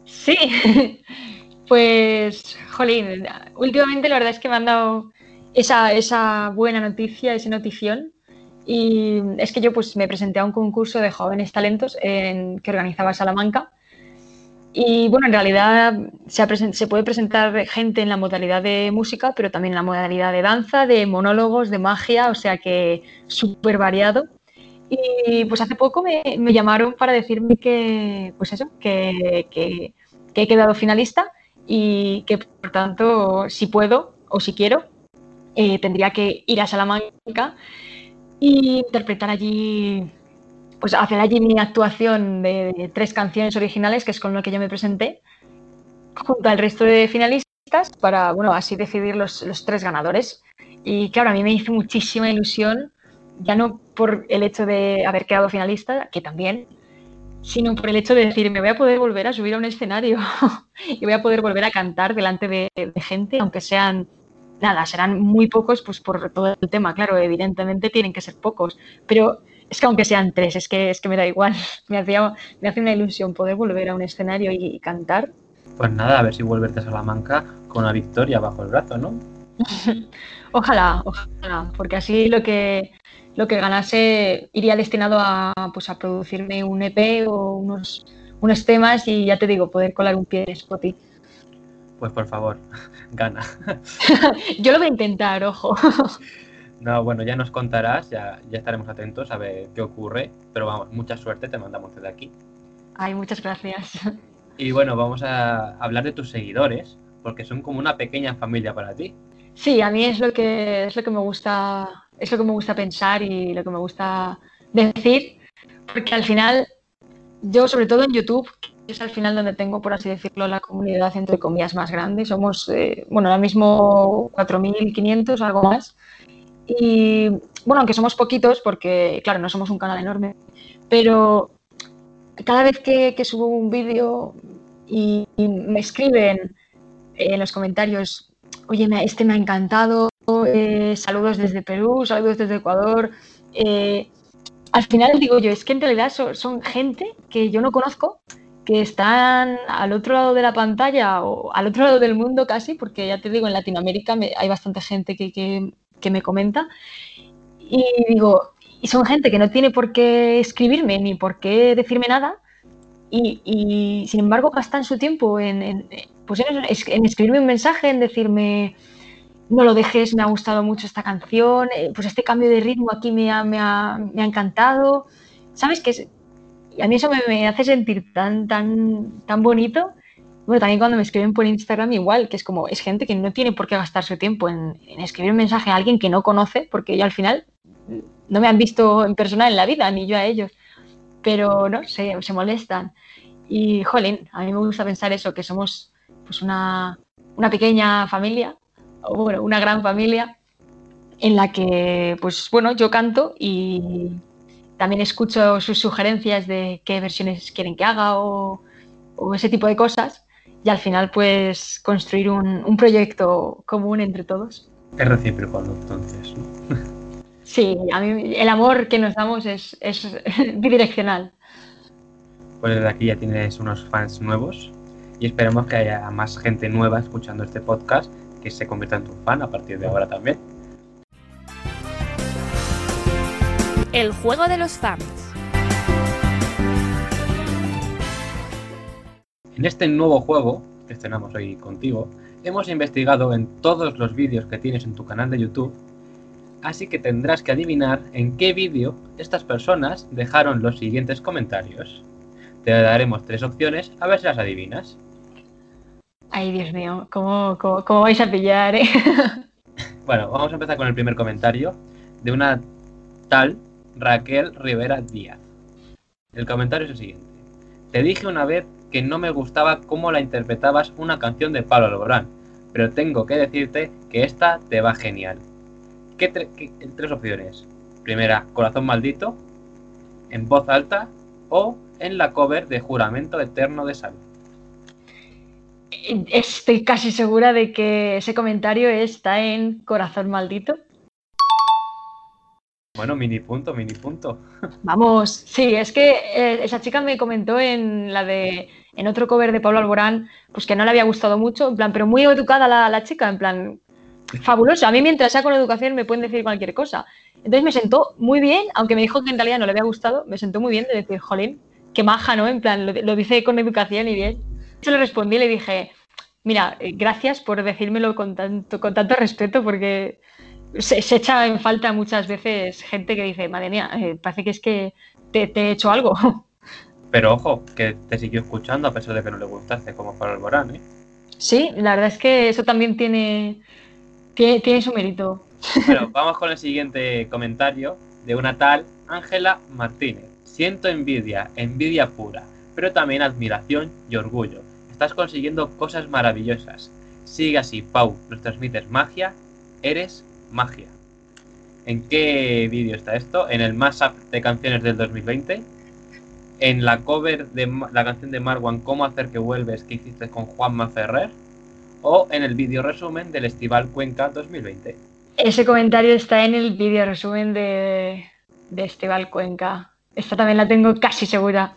Sí, *laughs* pues, jolín, últimamente la verdad es que me han dado esa, esa buena noticia, esa notición. Y es que yo pues me presenté a un concurso de jóvenes talentos en, que organizaba Salamanca. Y bueno, en realidad se, se, puede presentar gente en la modalidad de música, pero también en la modalidad de danza, de monólogos, de magia, o sea que súper variado. Y pues hace poco me, llamaron para decirme que, pues eso, que, que, que he quedado finalista y que por tanto, si puedo o si quiero, eh, tendría que ir a Salamanca y interpretar allí, pues hacer allí mi actuación de, de, tres canciones originales, que es con lo que yo me presenté, junto al resto de finalistas, para, bueno, así decidir los, los tres ganadores. Y claro, a mí me hizo muchísima ilusión, ya no por el hecho de haber quedado finalista, que también, sino por el hecho de decir, me voy a poder volver a subir a un escenario *laughs* y voy a poder volver a cantar delante de, de gente, aunque sean nada, serán muy pocos, pues por todo el tema, claro, evidentemente tienen que ser pocos, pero es que aunque sean tres, es que, es que me da igual, *laughs* me, hacía, me hace una ilusión poder volver a un escenario y, y cantar. Pues nada, a ver si vuelves a Salamanca con una victoria bajo el brazo, ¿no? *laughs* ojalá, ojalá, porque así lo que, lo que ganase iría destinado a, pues, a producirme un EP o unos, unos temas y ya te digo, poder colar un pie en Spotify. Pues por favor, *laughs* gana. *laughs* Yo lo voy a intentar, ojo. No, bueno, ya nos contarás, ya, ya estaremos atentos a ver qué ocurre, pero vamos, mucha suerte, te mandamos desde aquí. Ay, muchas gracias. Y bueno, vamos a hablar de tus seguidores, porque son como una pequeña familia para ti. Sí, a mí es lo que es lo que me gusta, es lo que me gusta pensar y lo que me gusta decir, porque al final yo sobre todo en YouTube es al final donde tengo, por así decirlo, la comunidad entre comillas más grande. Somos, eh, bueno, ahora mismo 4.500, algo más. Y bueno, aunque somos poquitos, porque claro, no somos un canal enorme, pero cada vez que, subo un vídeo y, y me escriben en los comentarios, oye, este me ha encantado, eh, saludos desde Perú, saludos desde Ecuador. eh, al final digo yo, es que en realidad so- son gente que yo no conozco, que están al otro lado de la pantalla o al otro lado del mundo casi, porque ya te digo, en Latinoamérica hay bastante gente que, que- me comenta. Y digo, y son gente que no tiene por qué escribirme ni por qué decirme nada. Y, sin embargo gastan su tiempo en, en, pues en, es- en escribirme un mensaje, en decirme, no lo dejes, me ha gustado mucho esta canción, eh, pues este cambio de ritmo aquí me ha, me ha, me ha encantado. ¿Sabes? Es- y a mí eso me, me hace sentir tan, tan, tan bonito. Bueno, también cuando me escriben por Instagram igual, que es como, es gente que no tiene por qué gastar su tiempo en, escribir un mensaje a alguien que no conoce, porque yo al final no me han visto en persona en la vida, ni yo a ellos. Pero no, se, se molestan. Y, jolín, a mí me gusta pensar eso, que somos pues una, una pequeña familia, bueno, una gran familia, en la que, pues bueno, yo canto y también escucho sus sugerencias de qué versiones quieren que haga o, o ese tipo de cosas. Y al final, pues, construir un, un proyecto común entre todos. Es recíproco, entonces, ¿no? *laughs* Sí, a mí el amor que nos damos es, es *laughs* bidireccional. Pues desde aquí ya tienes unos fans nuevos y esperemos que haya más gente nueva escuchando este podcast que se convierta en tu fan a partir de ahora también. El juego de los fans. En este nuevo juego que estrenamos hoy contigo, hemos investigado en todos los vídeos que tienes en tu canal de YouTube, así que tendrás que adivinar en qué vídeo estas personas dejaron los siguientes comentarios. Te daremos tres opciones a ver si las adivinas. Ay, Dios mío, ¿cómo, cómo, cómo vais a pillar? eh? *laughs* Bueno, vamos a empezar con el primer comentario de una tal Raquel Rivera Díaz. El comentario es el siguiente. Te dije una vez que no me gustaba cómo la interpretabas una canción de Pablo Alborán, pero tengo que decirte que esta te va genial. ¿Qué, qué- tres opciones? Primera, Corazón Maldito, en voz alta o en la cover de Juramento Eterno de Sal. Estoy casi segura de que ese comentario está en Corazón Maldito. Bueno, mini punto, mini punto. Vamos, sí, es que eh, esa chica me comentó en la de en otro cover de Pablo Alborán, pues que no le había gustado mucho, en plan, pero muy educada la, la chica, en plan, fabuloso. A mí mientras sea con educación me pueden decir cualquier cosa. Entonces me sentó muy bien, aunque me dijo que en realidad no le había gustado, me sentó muy bien de decir, jolín, qué maja, ¿no? En plan, lo, lo dice con educación y bien. Yo le respondí y le dije, mira, eh, gracias por decírmelo con tanto, con tanto respeto, porque se, se echa en falta muchas veces gente que dice, madre mía, eh, parece que es que te, te he hecho algo. *laughs* Pero ojo, que te siguió escuchando a pesar de que no le gustaste como Pablo Alborán, ¿eh? Sí, la verdad es que eso también tiene, tiene, tiene su mérito. *laughs* Bueno, vamos con el siguiente comentario de una tal Ángela Martínez. Siento envidia, envidia pura, pero también admiración y orgullo. Estás consiguiendo cosas maravillosas. Sigue así, Pau, nos transmites magia, eres magia. ¿En qué vídeo está esto? ¿En el mashup de canciones del 2020? ¿En la cover de la canción de Marwan Cómo hacer que vuelves que hiciste con Juanma Ferrer? ¿O en el vídeo resumen del Estival Cuenca 2020? Ese comentario está en el vídeo resumen de, de Esteban Cuenca. Esta también la tengo casi segura.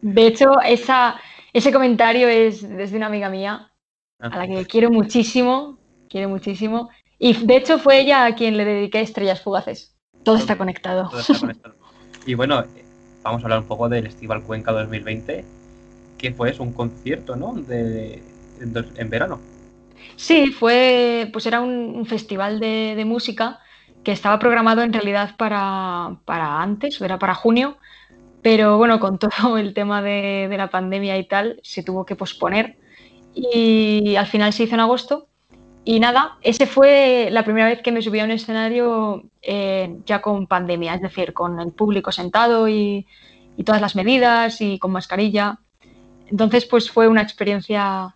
De hecho, esa, ese comentario es desde una amiga mía, a la que quiero muchísimo, quiero muchísimo. Y de hecho fue ella a quien le dediqué Estrellas Fugaces. Todo está conectado. Todo está conectado. Y bueno, vamos a hablar un poco del Festival Cuenca 2020, que fue un concierto, ¿no? De, en, verano. Sí, fue, pues era un, un festival de, de música que estaba programado en realidad para, para antes, era para junio, pero bueno, con *laughs* todo el tema de, de la pandemia y tal, se tuvo que posponer y al final se hizo en agosto. Y nada, ese fue la primera vez que me subí a un escenario eh, ya con pandemia, es decir, con el público sentado y, y todas las medidas y con mascarilla. Entonces, pues fue una experiencia,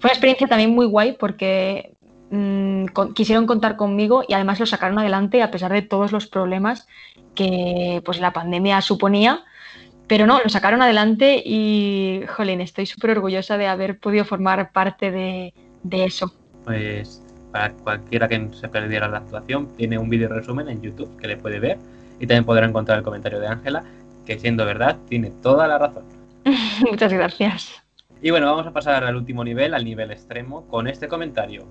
fue una experiencia también muy guay porque mm, con- quisieron contar conmigo y además lo sacaron adelante a pesar de todos los problemas que pues la pandemia suponía. Pero no, lo sacaron adelante y, jolín, estoy súper orgullosa de haber podido formar parte de, de eso. Pues para cualquiera que se perdiera la actuación, tiene un vídeo resumen en YouTube que le puede ver y también podrá encontrar el comentario de Ángela, que siendo verdad, tiene toda la razón. *laughs* Muchas gracias. Y bueno, vamos a pasar al último nivel, al nivel extremo, con este comentario,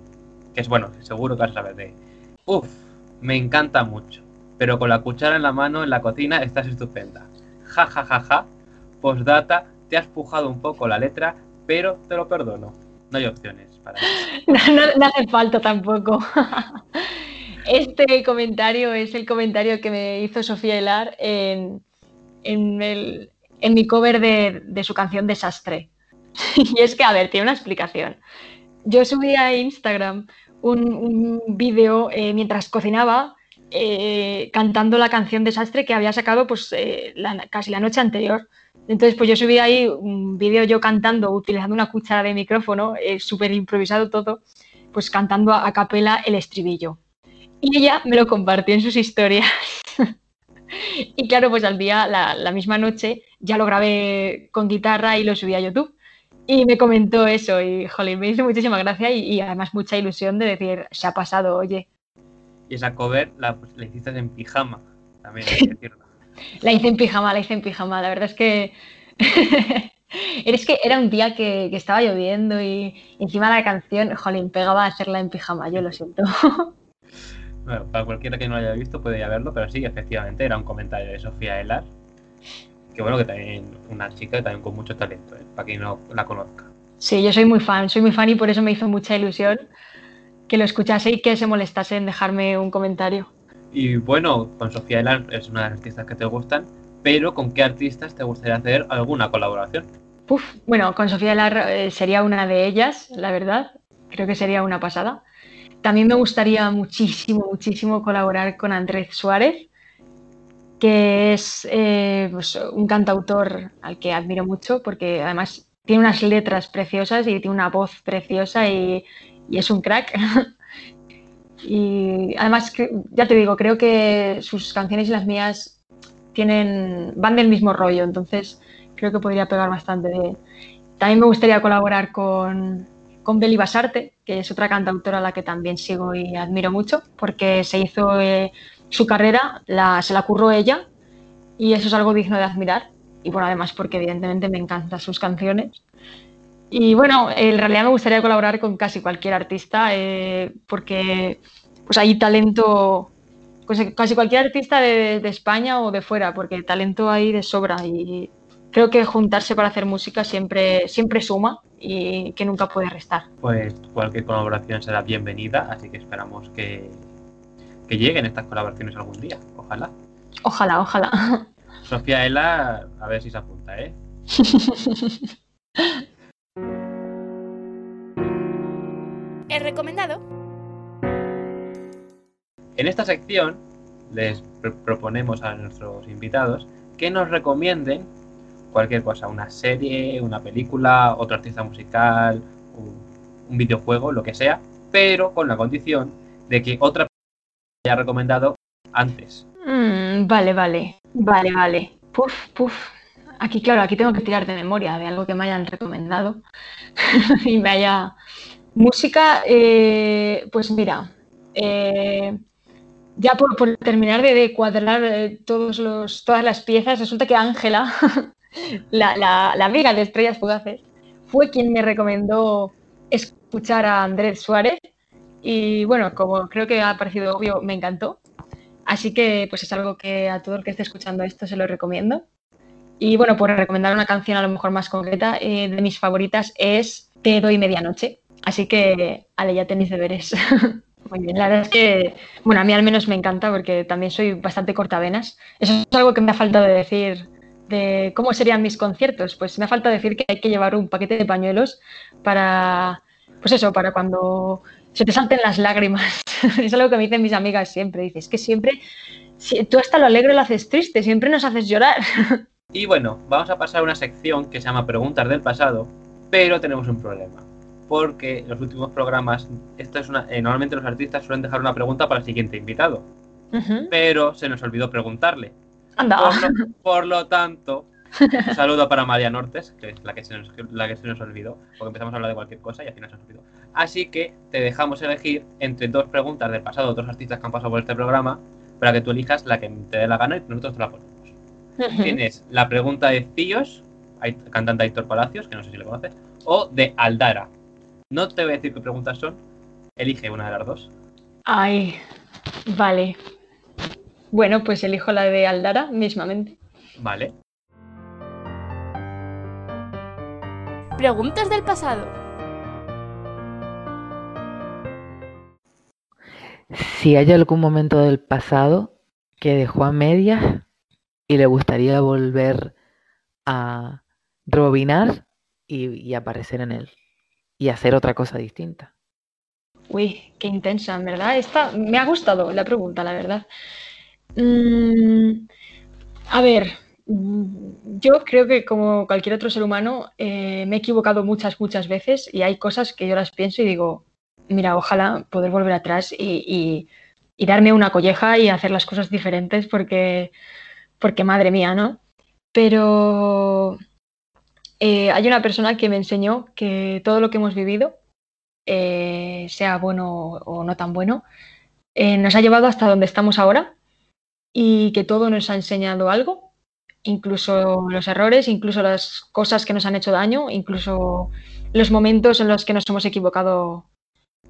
que es bueno, seguro que vas a saber de. Uf, me encanta mucho, pero con la cuchara en la mano en la cocina estás estupenda. Ja, ja, ja, ja. Postdata, te has pujado un poco la letra, pero te lo perdono. No hay opciones para. *laughs* No, no- no hace falta tampoco. *laughs* Este comentario es el comentario que me hizo Sofía Hilar en, en, el- en mi cover de, de su canción Desastre. *laughs* Y es que, a ver, tiene una explicación. Yo subí a Instagram un, un vídeo eh, mientras cocinaba eh, cantando la canción Desastre que había sacado pues, eh, casi la noche anterior. Entonces, pues yo subí ahí un vídeo yo cantando, utilizando una cuchara de micrófono, eh, súper improvisado todo, pues cantando a, a capela el estribillo. Y ella me lo compartió en sus historias. *laughs* y claro, pues al día, la, la misma noche, ya lo grabé con guitarra y lo subí a YouTube. Y me comentó eso y, jolín, me hizo muchísima gracia y, y además mucha ilusión de decir, se ha pasado, oye. Y esa cover la, pues, la hiciste en pijama, también hay que *laughs* decirlo. La hice en pijama, la hice en pijama. La verdad es que. *laughs* es que era un día que, que estaba lloviendo y encima la canción, jolín, pegaba a hacerla en pijama, yo lo *laughs* siento. Bueno, para cualquiera que no lo haya visto puede ya verlo, pero sí, efectivamente, era un comentario de Sofía Elar, que bueno, que también una chica también con mucho talento, ¿eh? para quien no la conozca. Sí, yo soy muy fan, soy muy fan y por eso me hizo mucha ilusión que lo escuchase y que se molestase en dejarme un comentario. Y bueno, con Sofía Elar es una de las artistas que te gustan, pero ¿con qué artistas te gustaría hacer alguna colaboración? Uf, bueno, con Sofía Lar eh, sería una de ellas, la verdad. Creo que sería una pasada. También me gustaría muchísimo, muchísimo colaborar con Andrés Suárez, que es eh, pues, un cantautor al que admiro mucho porque además tiene unas letras preciosas y tiene una voz preciosa y, y es un crack. *laughs* y además, ya te digo, creo que sus canciones y las mías tienen, van del mismo rollo, entonces creo que podría pegar bastante. También me gustaría colaborar con, con Beli Basarte, que es otra cantautora a la que también sigo y admiro mucho, porque se hizo eh, su carrera, la, se la curró ella, y eso es algo digno de admirar. Y bueno, además porque evidentemente me encantan sus canciones. Y bueno, en realidad me gustaría colaborar con casi cualquier artista, eh, porque pues hay talento, pues, casi cualquier artista de, de España o de fuera, porque talento hay de sobra y creo que juntarse para hacer música siempre, siempre suma y que nunca puede restar. Pues cualquier colaboración será bienvenida, así que esperamos que, que lleguen estas colaboraciones algún día, ojalá. Ojalá, ojalá. Sofía Elar, a ver si se apunta, ¿eh? *laughs* El recomendado. En esta sección les pr- proponemos a nuestros invitados que nos recomienden cualquier cosa, una serie, una película, otro artista musical, un, un videojuego, lo que sea, pero con la condición de que otra persona haya recomendado antes. Mm, vale, vale, vale, vale. Puf, puf. Aquí, claro, aquí tengo que tirar de memoria de algo que me hayan recomendado *laughs* y me haya... Música, eh, pues mira, eh, ya por, terminar de, cuadrar eh, todas las piezas, resulta que Ángela, *laughs* la, la- amiga de Estrellas Fugaces, fue quien me recomendó escuchar a Andrés Suárez y bueno, como creo que ha parecido obvio, me encantó. Así que pues es algo que a todo el que esté escuchando esto se lo recomiendo. Y bueno, por recomendar una canción a lo mejor más concreta, de mis favoritas es Te doy medianoche, Así que, Ale, ya tenéis deberes. *laughs* Muy bien, la verdad es que, bueno, a mí al menos me encanta porque también soy bastante cortavenas. Eso es algo que me ha faltado decir de cómo serían mis conciertos. Pues me ha faltado decir que hay que llevar un paquete de pañuelos para, pues eso, para cuando se te salten las lágrimas. *laughs* es algo que me dicen mis amigas siempre. Dices que siempre, si, tú hasta lo alegre lo haces triste, siempre nos haces llorar. *laughs* Y bueno, vamos a pasar a una sección que se llama Preguntas del pasado, pero tenemos un problema. Porque en los últimos programas, esto es una, eh, normalmente los artistas suelen dejar una pregunta para el siguiente invitado, pero se nos olvidó preguntarle. Anda. Por lo, *laughs* por lo tanto, un saludo para María Nortes, que es la que, se nos, la que se nos olvidó, porque empezamos a hablar de cualquier cosa y al final se nos olvidó. Así que te dejamos elegir entre dos preguntas del pasado de otros artistas que han pasado por este programa, para que tú elijas la que te dé la gana y nosotros te la ponemos. Tienes la pregunta de Cíos, Ait- cantante Aitor Palacios, que no sé si le conoces, o de Aldara. No te voy a decir qué preguntas son, elige una de las dos. Ay, vale. Bueno, pues elijo la de Aldara mismamente. Vale. Preguntas del pasado. Si hay algún momento del pasado que dejó a medias y le gustaría volver a rebobinar y, y aparecer en él y hacer otra cosa distinta. Uy, qué intensa, en verdad. Esta me ha gustado la pregunta, la verdad. Mm, a ver, mm, yo creo que como cualquier otro ser humano eh, me he equivocado muchas, muchas veces y hay cosas que yo las pienso y digo, mira, ojalá poder volver atrás y, y- y darme una colleja y hacer las cosas diferentes porque, porque madre mía, ¿no? Pero eh, hay una persona que me enseñó que todo lo que hemos vivido, eh, sea bueno o no tan bueno, eh, nos ha llevado hasta donde estamos ahora y que todo nos ha enseñado algo, incluso los errores, incluso las cosas que nos han hecho daño, incluso los momentos en los que nos hemos equivocado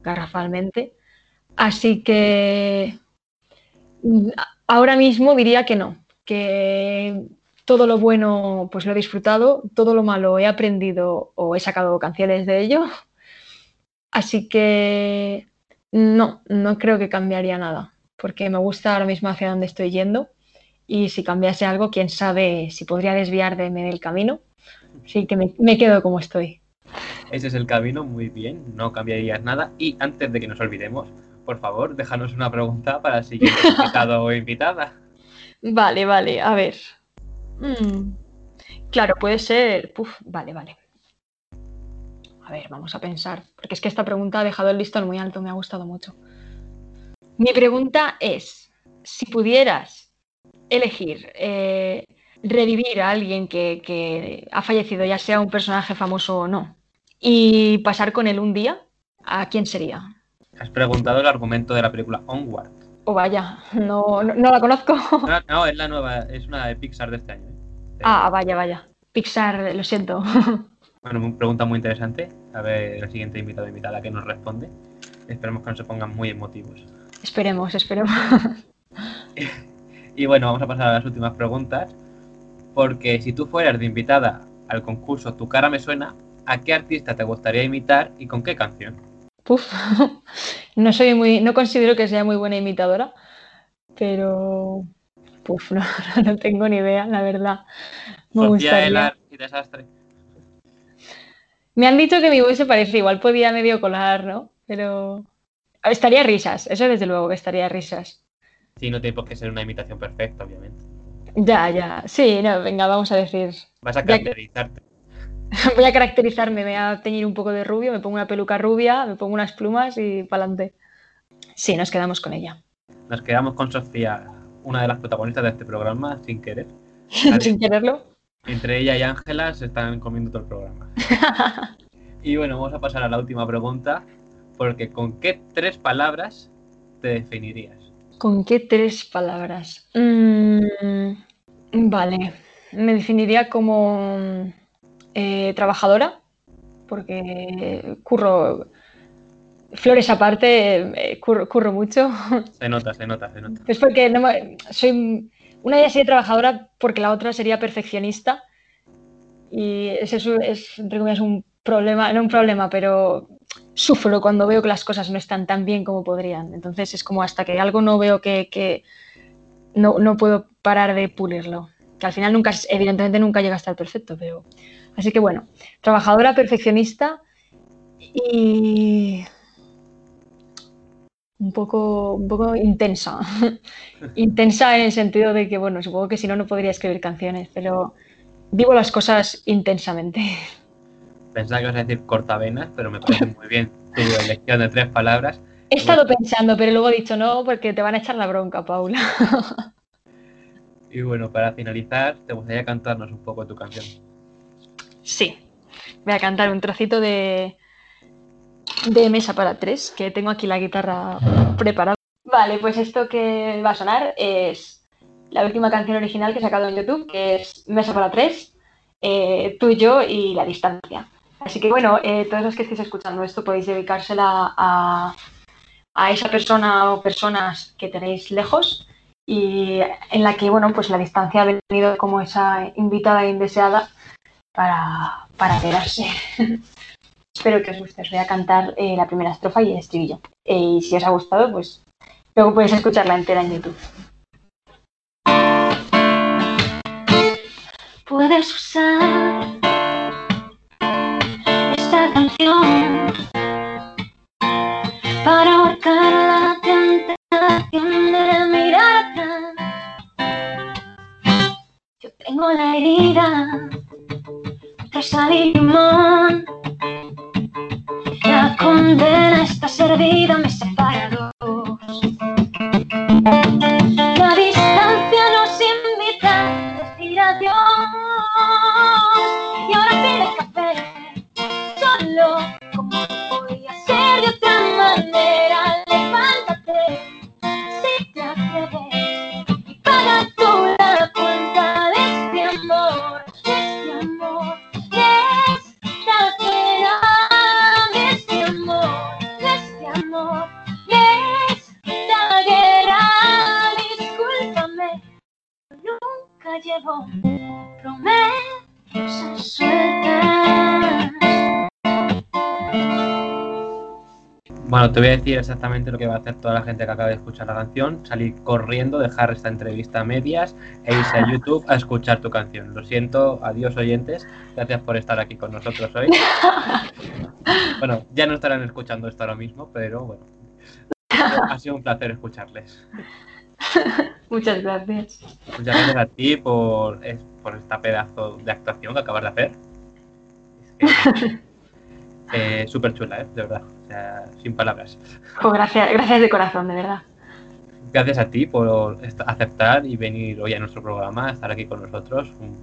garrafalmente. Así que mm, ahora mismo diría que no, que todo lo bueno pues lo he disfrutado, todo lo malo he aprendido o he sacado canciones de ello. *laughs* Así que no, no creo que cambiaría nada, porque me gusta ahora mismo hacia dónde estoy yendo y si cambiase algo, quién sabe si podría desviarme del camino. Así que me, me quedo como estoy. Ese es el camino, muy bien, no cambiarías nada. Y antes de que nos olvidemos, por favor, déjanos una pregunta para el siguiente *laughs* invitado o invitada. Vale, vale, a ver. Mm, claro, puede ser. Vale, vale. A ver, vamos a pensar. Porque es que esta pregunta ha dejado el listón muy alto, me ha gustado mucho. Mi pregunta es: si pudieras elegir eh, revivir a alguien que, que ha fallecido, ya sea un personaje famoso o no, y pasar con él un día, ¿a quién sería? Has preguntado el argumento de la película Onward. O vaya, no, no, no la conozco. No, no, es la nueva, es una de Pixar de este año. Ah, vaya, vaya. Pixar, lo siento. *laughs* Bueno, una pregunta muy interesante. A ver, el siguiente invitado o invitada que nos responde. Esperemos que no se pongan muy emotivos. Esperemos, esperemos. *laughs* Y bueno, vamos a pasar a las últimas preguntas. Porque si tú fueras de invitada al concurso Tu cara me suena, ¿a qué artista te gustaría imitar y con qué canción? Puf. *laughs* No soy muy, no considero que sea muy buena imitadora, pero puf, no, *laughs* no tengo ni idea, la verdad. Me Sofía gustaría. Elar y Desastre. Me han dicho que mi voz se parece, igual podía medio colar, ¿no? Pero estaría risas, eso desde luego que estaría risas. Sí, no tiene por qué ser una imitación perfecta, obviamente. Ya, ya. Sí, no, venga, vamos a decir. Vas a caracterizarte. *laughs* Voy a caracterizarme, me voy a teñir un poco de rubio, me pongo una peluca rubia, me pongo unas plumas y para adelante. Sí, nos quedamos con ella. Nos quedamos con Sofía, una de las protagonistas de este programa, sin querer. *laughs* Sin quererlo. Entre ella y Ángela se están comiendo todo el programa. *laughs* Y bueno, vamos a pasar a la última pregunta, porque ¿con qué tres palabras te definirías? ¿Con qué tres palabras? Mm, vale, me definiría como eh, trabajadora, porque curro, flores aparte, eh, curro, curro mucho. *laughs* Se nota, se nota, se nota. Es porque no soy una de sería trabajadora porque la otra sería perfeccionista y ese es, es, entre comillas, un problema, no un problema, pero sufro cuando veo que las cosas no están tan bien como podrían. Entonces es como hasta que algo no veo que, que no, no puedo parar de pulirlo. Que al final nunca, evidentemente nunca llega a estar perfecto, pero... Así que bueno, trabajadora, perfeccionista y un poco, un poco intensa. *laughs* intensa en el sentido de que, bueno, supongo que si no, no podría escribir canciones, pero vivo las cosas intensamente. *laughs* Pensaba que ibas a decir cortavenas, pero me parece muy bien tu elección de tres palabras. He estado pensando, pero luego he dicho no, porque te van a echar la bronca, Paula. *laughs* Y bueno, para finalizar, ¿te gustaría cantarnos un poco tu canción? Sí, voy a cantar un trocito de, de Mesa para tres, que tengo aquí la guitarra preparada. Vale, pues esto que va a sonar es la última canción original que he sacado en YouTube, que es Mesa para tres, eh, tú y yo y la distancia. Así que bueno, eh, todos los que estéis escuchando esto podéis dedicársela a, esa persona o personas que tenéis lejos y en la que, bueno, pues la distancia ha venido como esa invitada indeseada para, para quedarse. *laughs* Espero que os guste. Os voy a cantar eh, la primera estrofa y el estribillo. Eh, y si os ha gustado, pues luego podéis escucharla entera en YouTube. Puedes usar esta canción para ahorcar la tentación de mirar atrás. Yo tengo la herida de sal y limón. Condena está servida, me separa dos. Decir exactamente lo que va a hacer toda la gente que acaba de escuchar la canción, salir corriendo, dejar esta entrevista a medias e irse a YouTube a escuchar tu canción. Lo siento, adiós oyentes, gracias por estar aquí con nosotros hoy. *laughs* Bueno, ya no estarán escuchando esto ahora mismo, pero bueno, ha sido un placer escucharles. Muchas gracias. Muchas gracias a ti por, por esta pedazo de actuación que acabas de hacer. Es que, *laughs* eh, Súper chula, ¿eh? de verdad. Sea, sin palabras. Pues gracias, gracias de corazón, de verdad. Gracias a ti por aceptar y venir hoy a nuestro programa, estar aquí con nosotros, un-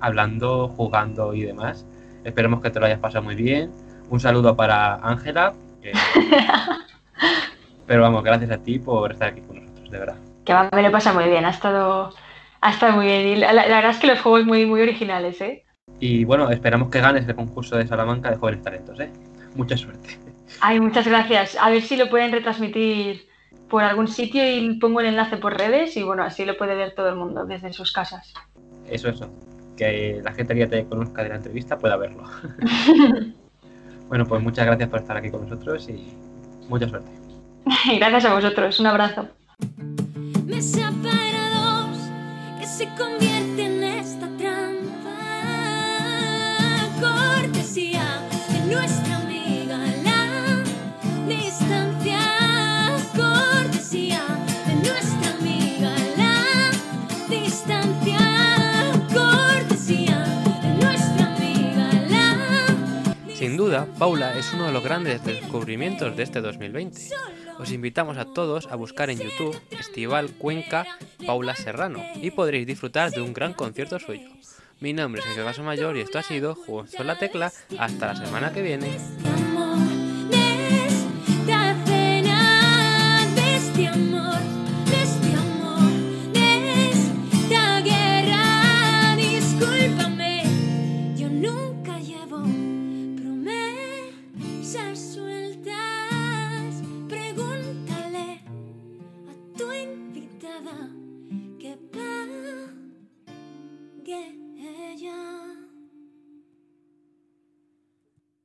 hablando, jugando y demás. Esperemos que te lo hayas pasado muy bien. Un saludo para Ángela. que- *laughs* Pero vamos, gracias a ti por estar aquí con nosotros, de verdad. Que me lo pasa muy bien, ha estado, ha estado muy bien. Y la, la verdad es que los juegos muy, muy originales, ¿eh? Y bueno, esperamos que ganes el concurso de Salamanca de jóvenes talentos, ¿eh? Mucha suerte. Ay, muchas gracias. A ver si lo pueden retransmitir por algún sitio y pongo el enlace por redes y bueno, así lo puede ver todo el mundo desde sus casas. Eso, eso. Que la gente que ya te conozca de la entrevista pueda verlo. *laughs* bueno, pues muchas gracias por estar aquí con nosotros y mucha suerte. *laughs* Gracias a vosotros, un abrazo. Dos que se Sin duda, Paula es uno de los grandes descubrimientos de este 2020. Os invitamos a todos a buscar en YouTube Estival Cuenca Paula Serrano y podréis disfrutar de un gran concierto suyo. Mi nombre es Sergio Vaso Mayor y esto ha sido Juegos en la Tecla. Hasta la semana que viene.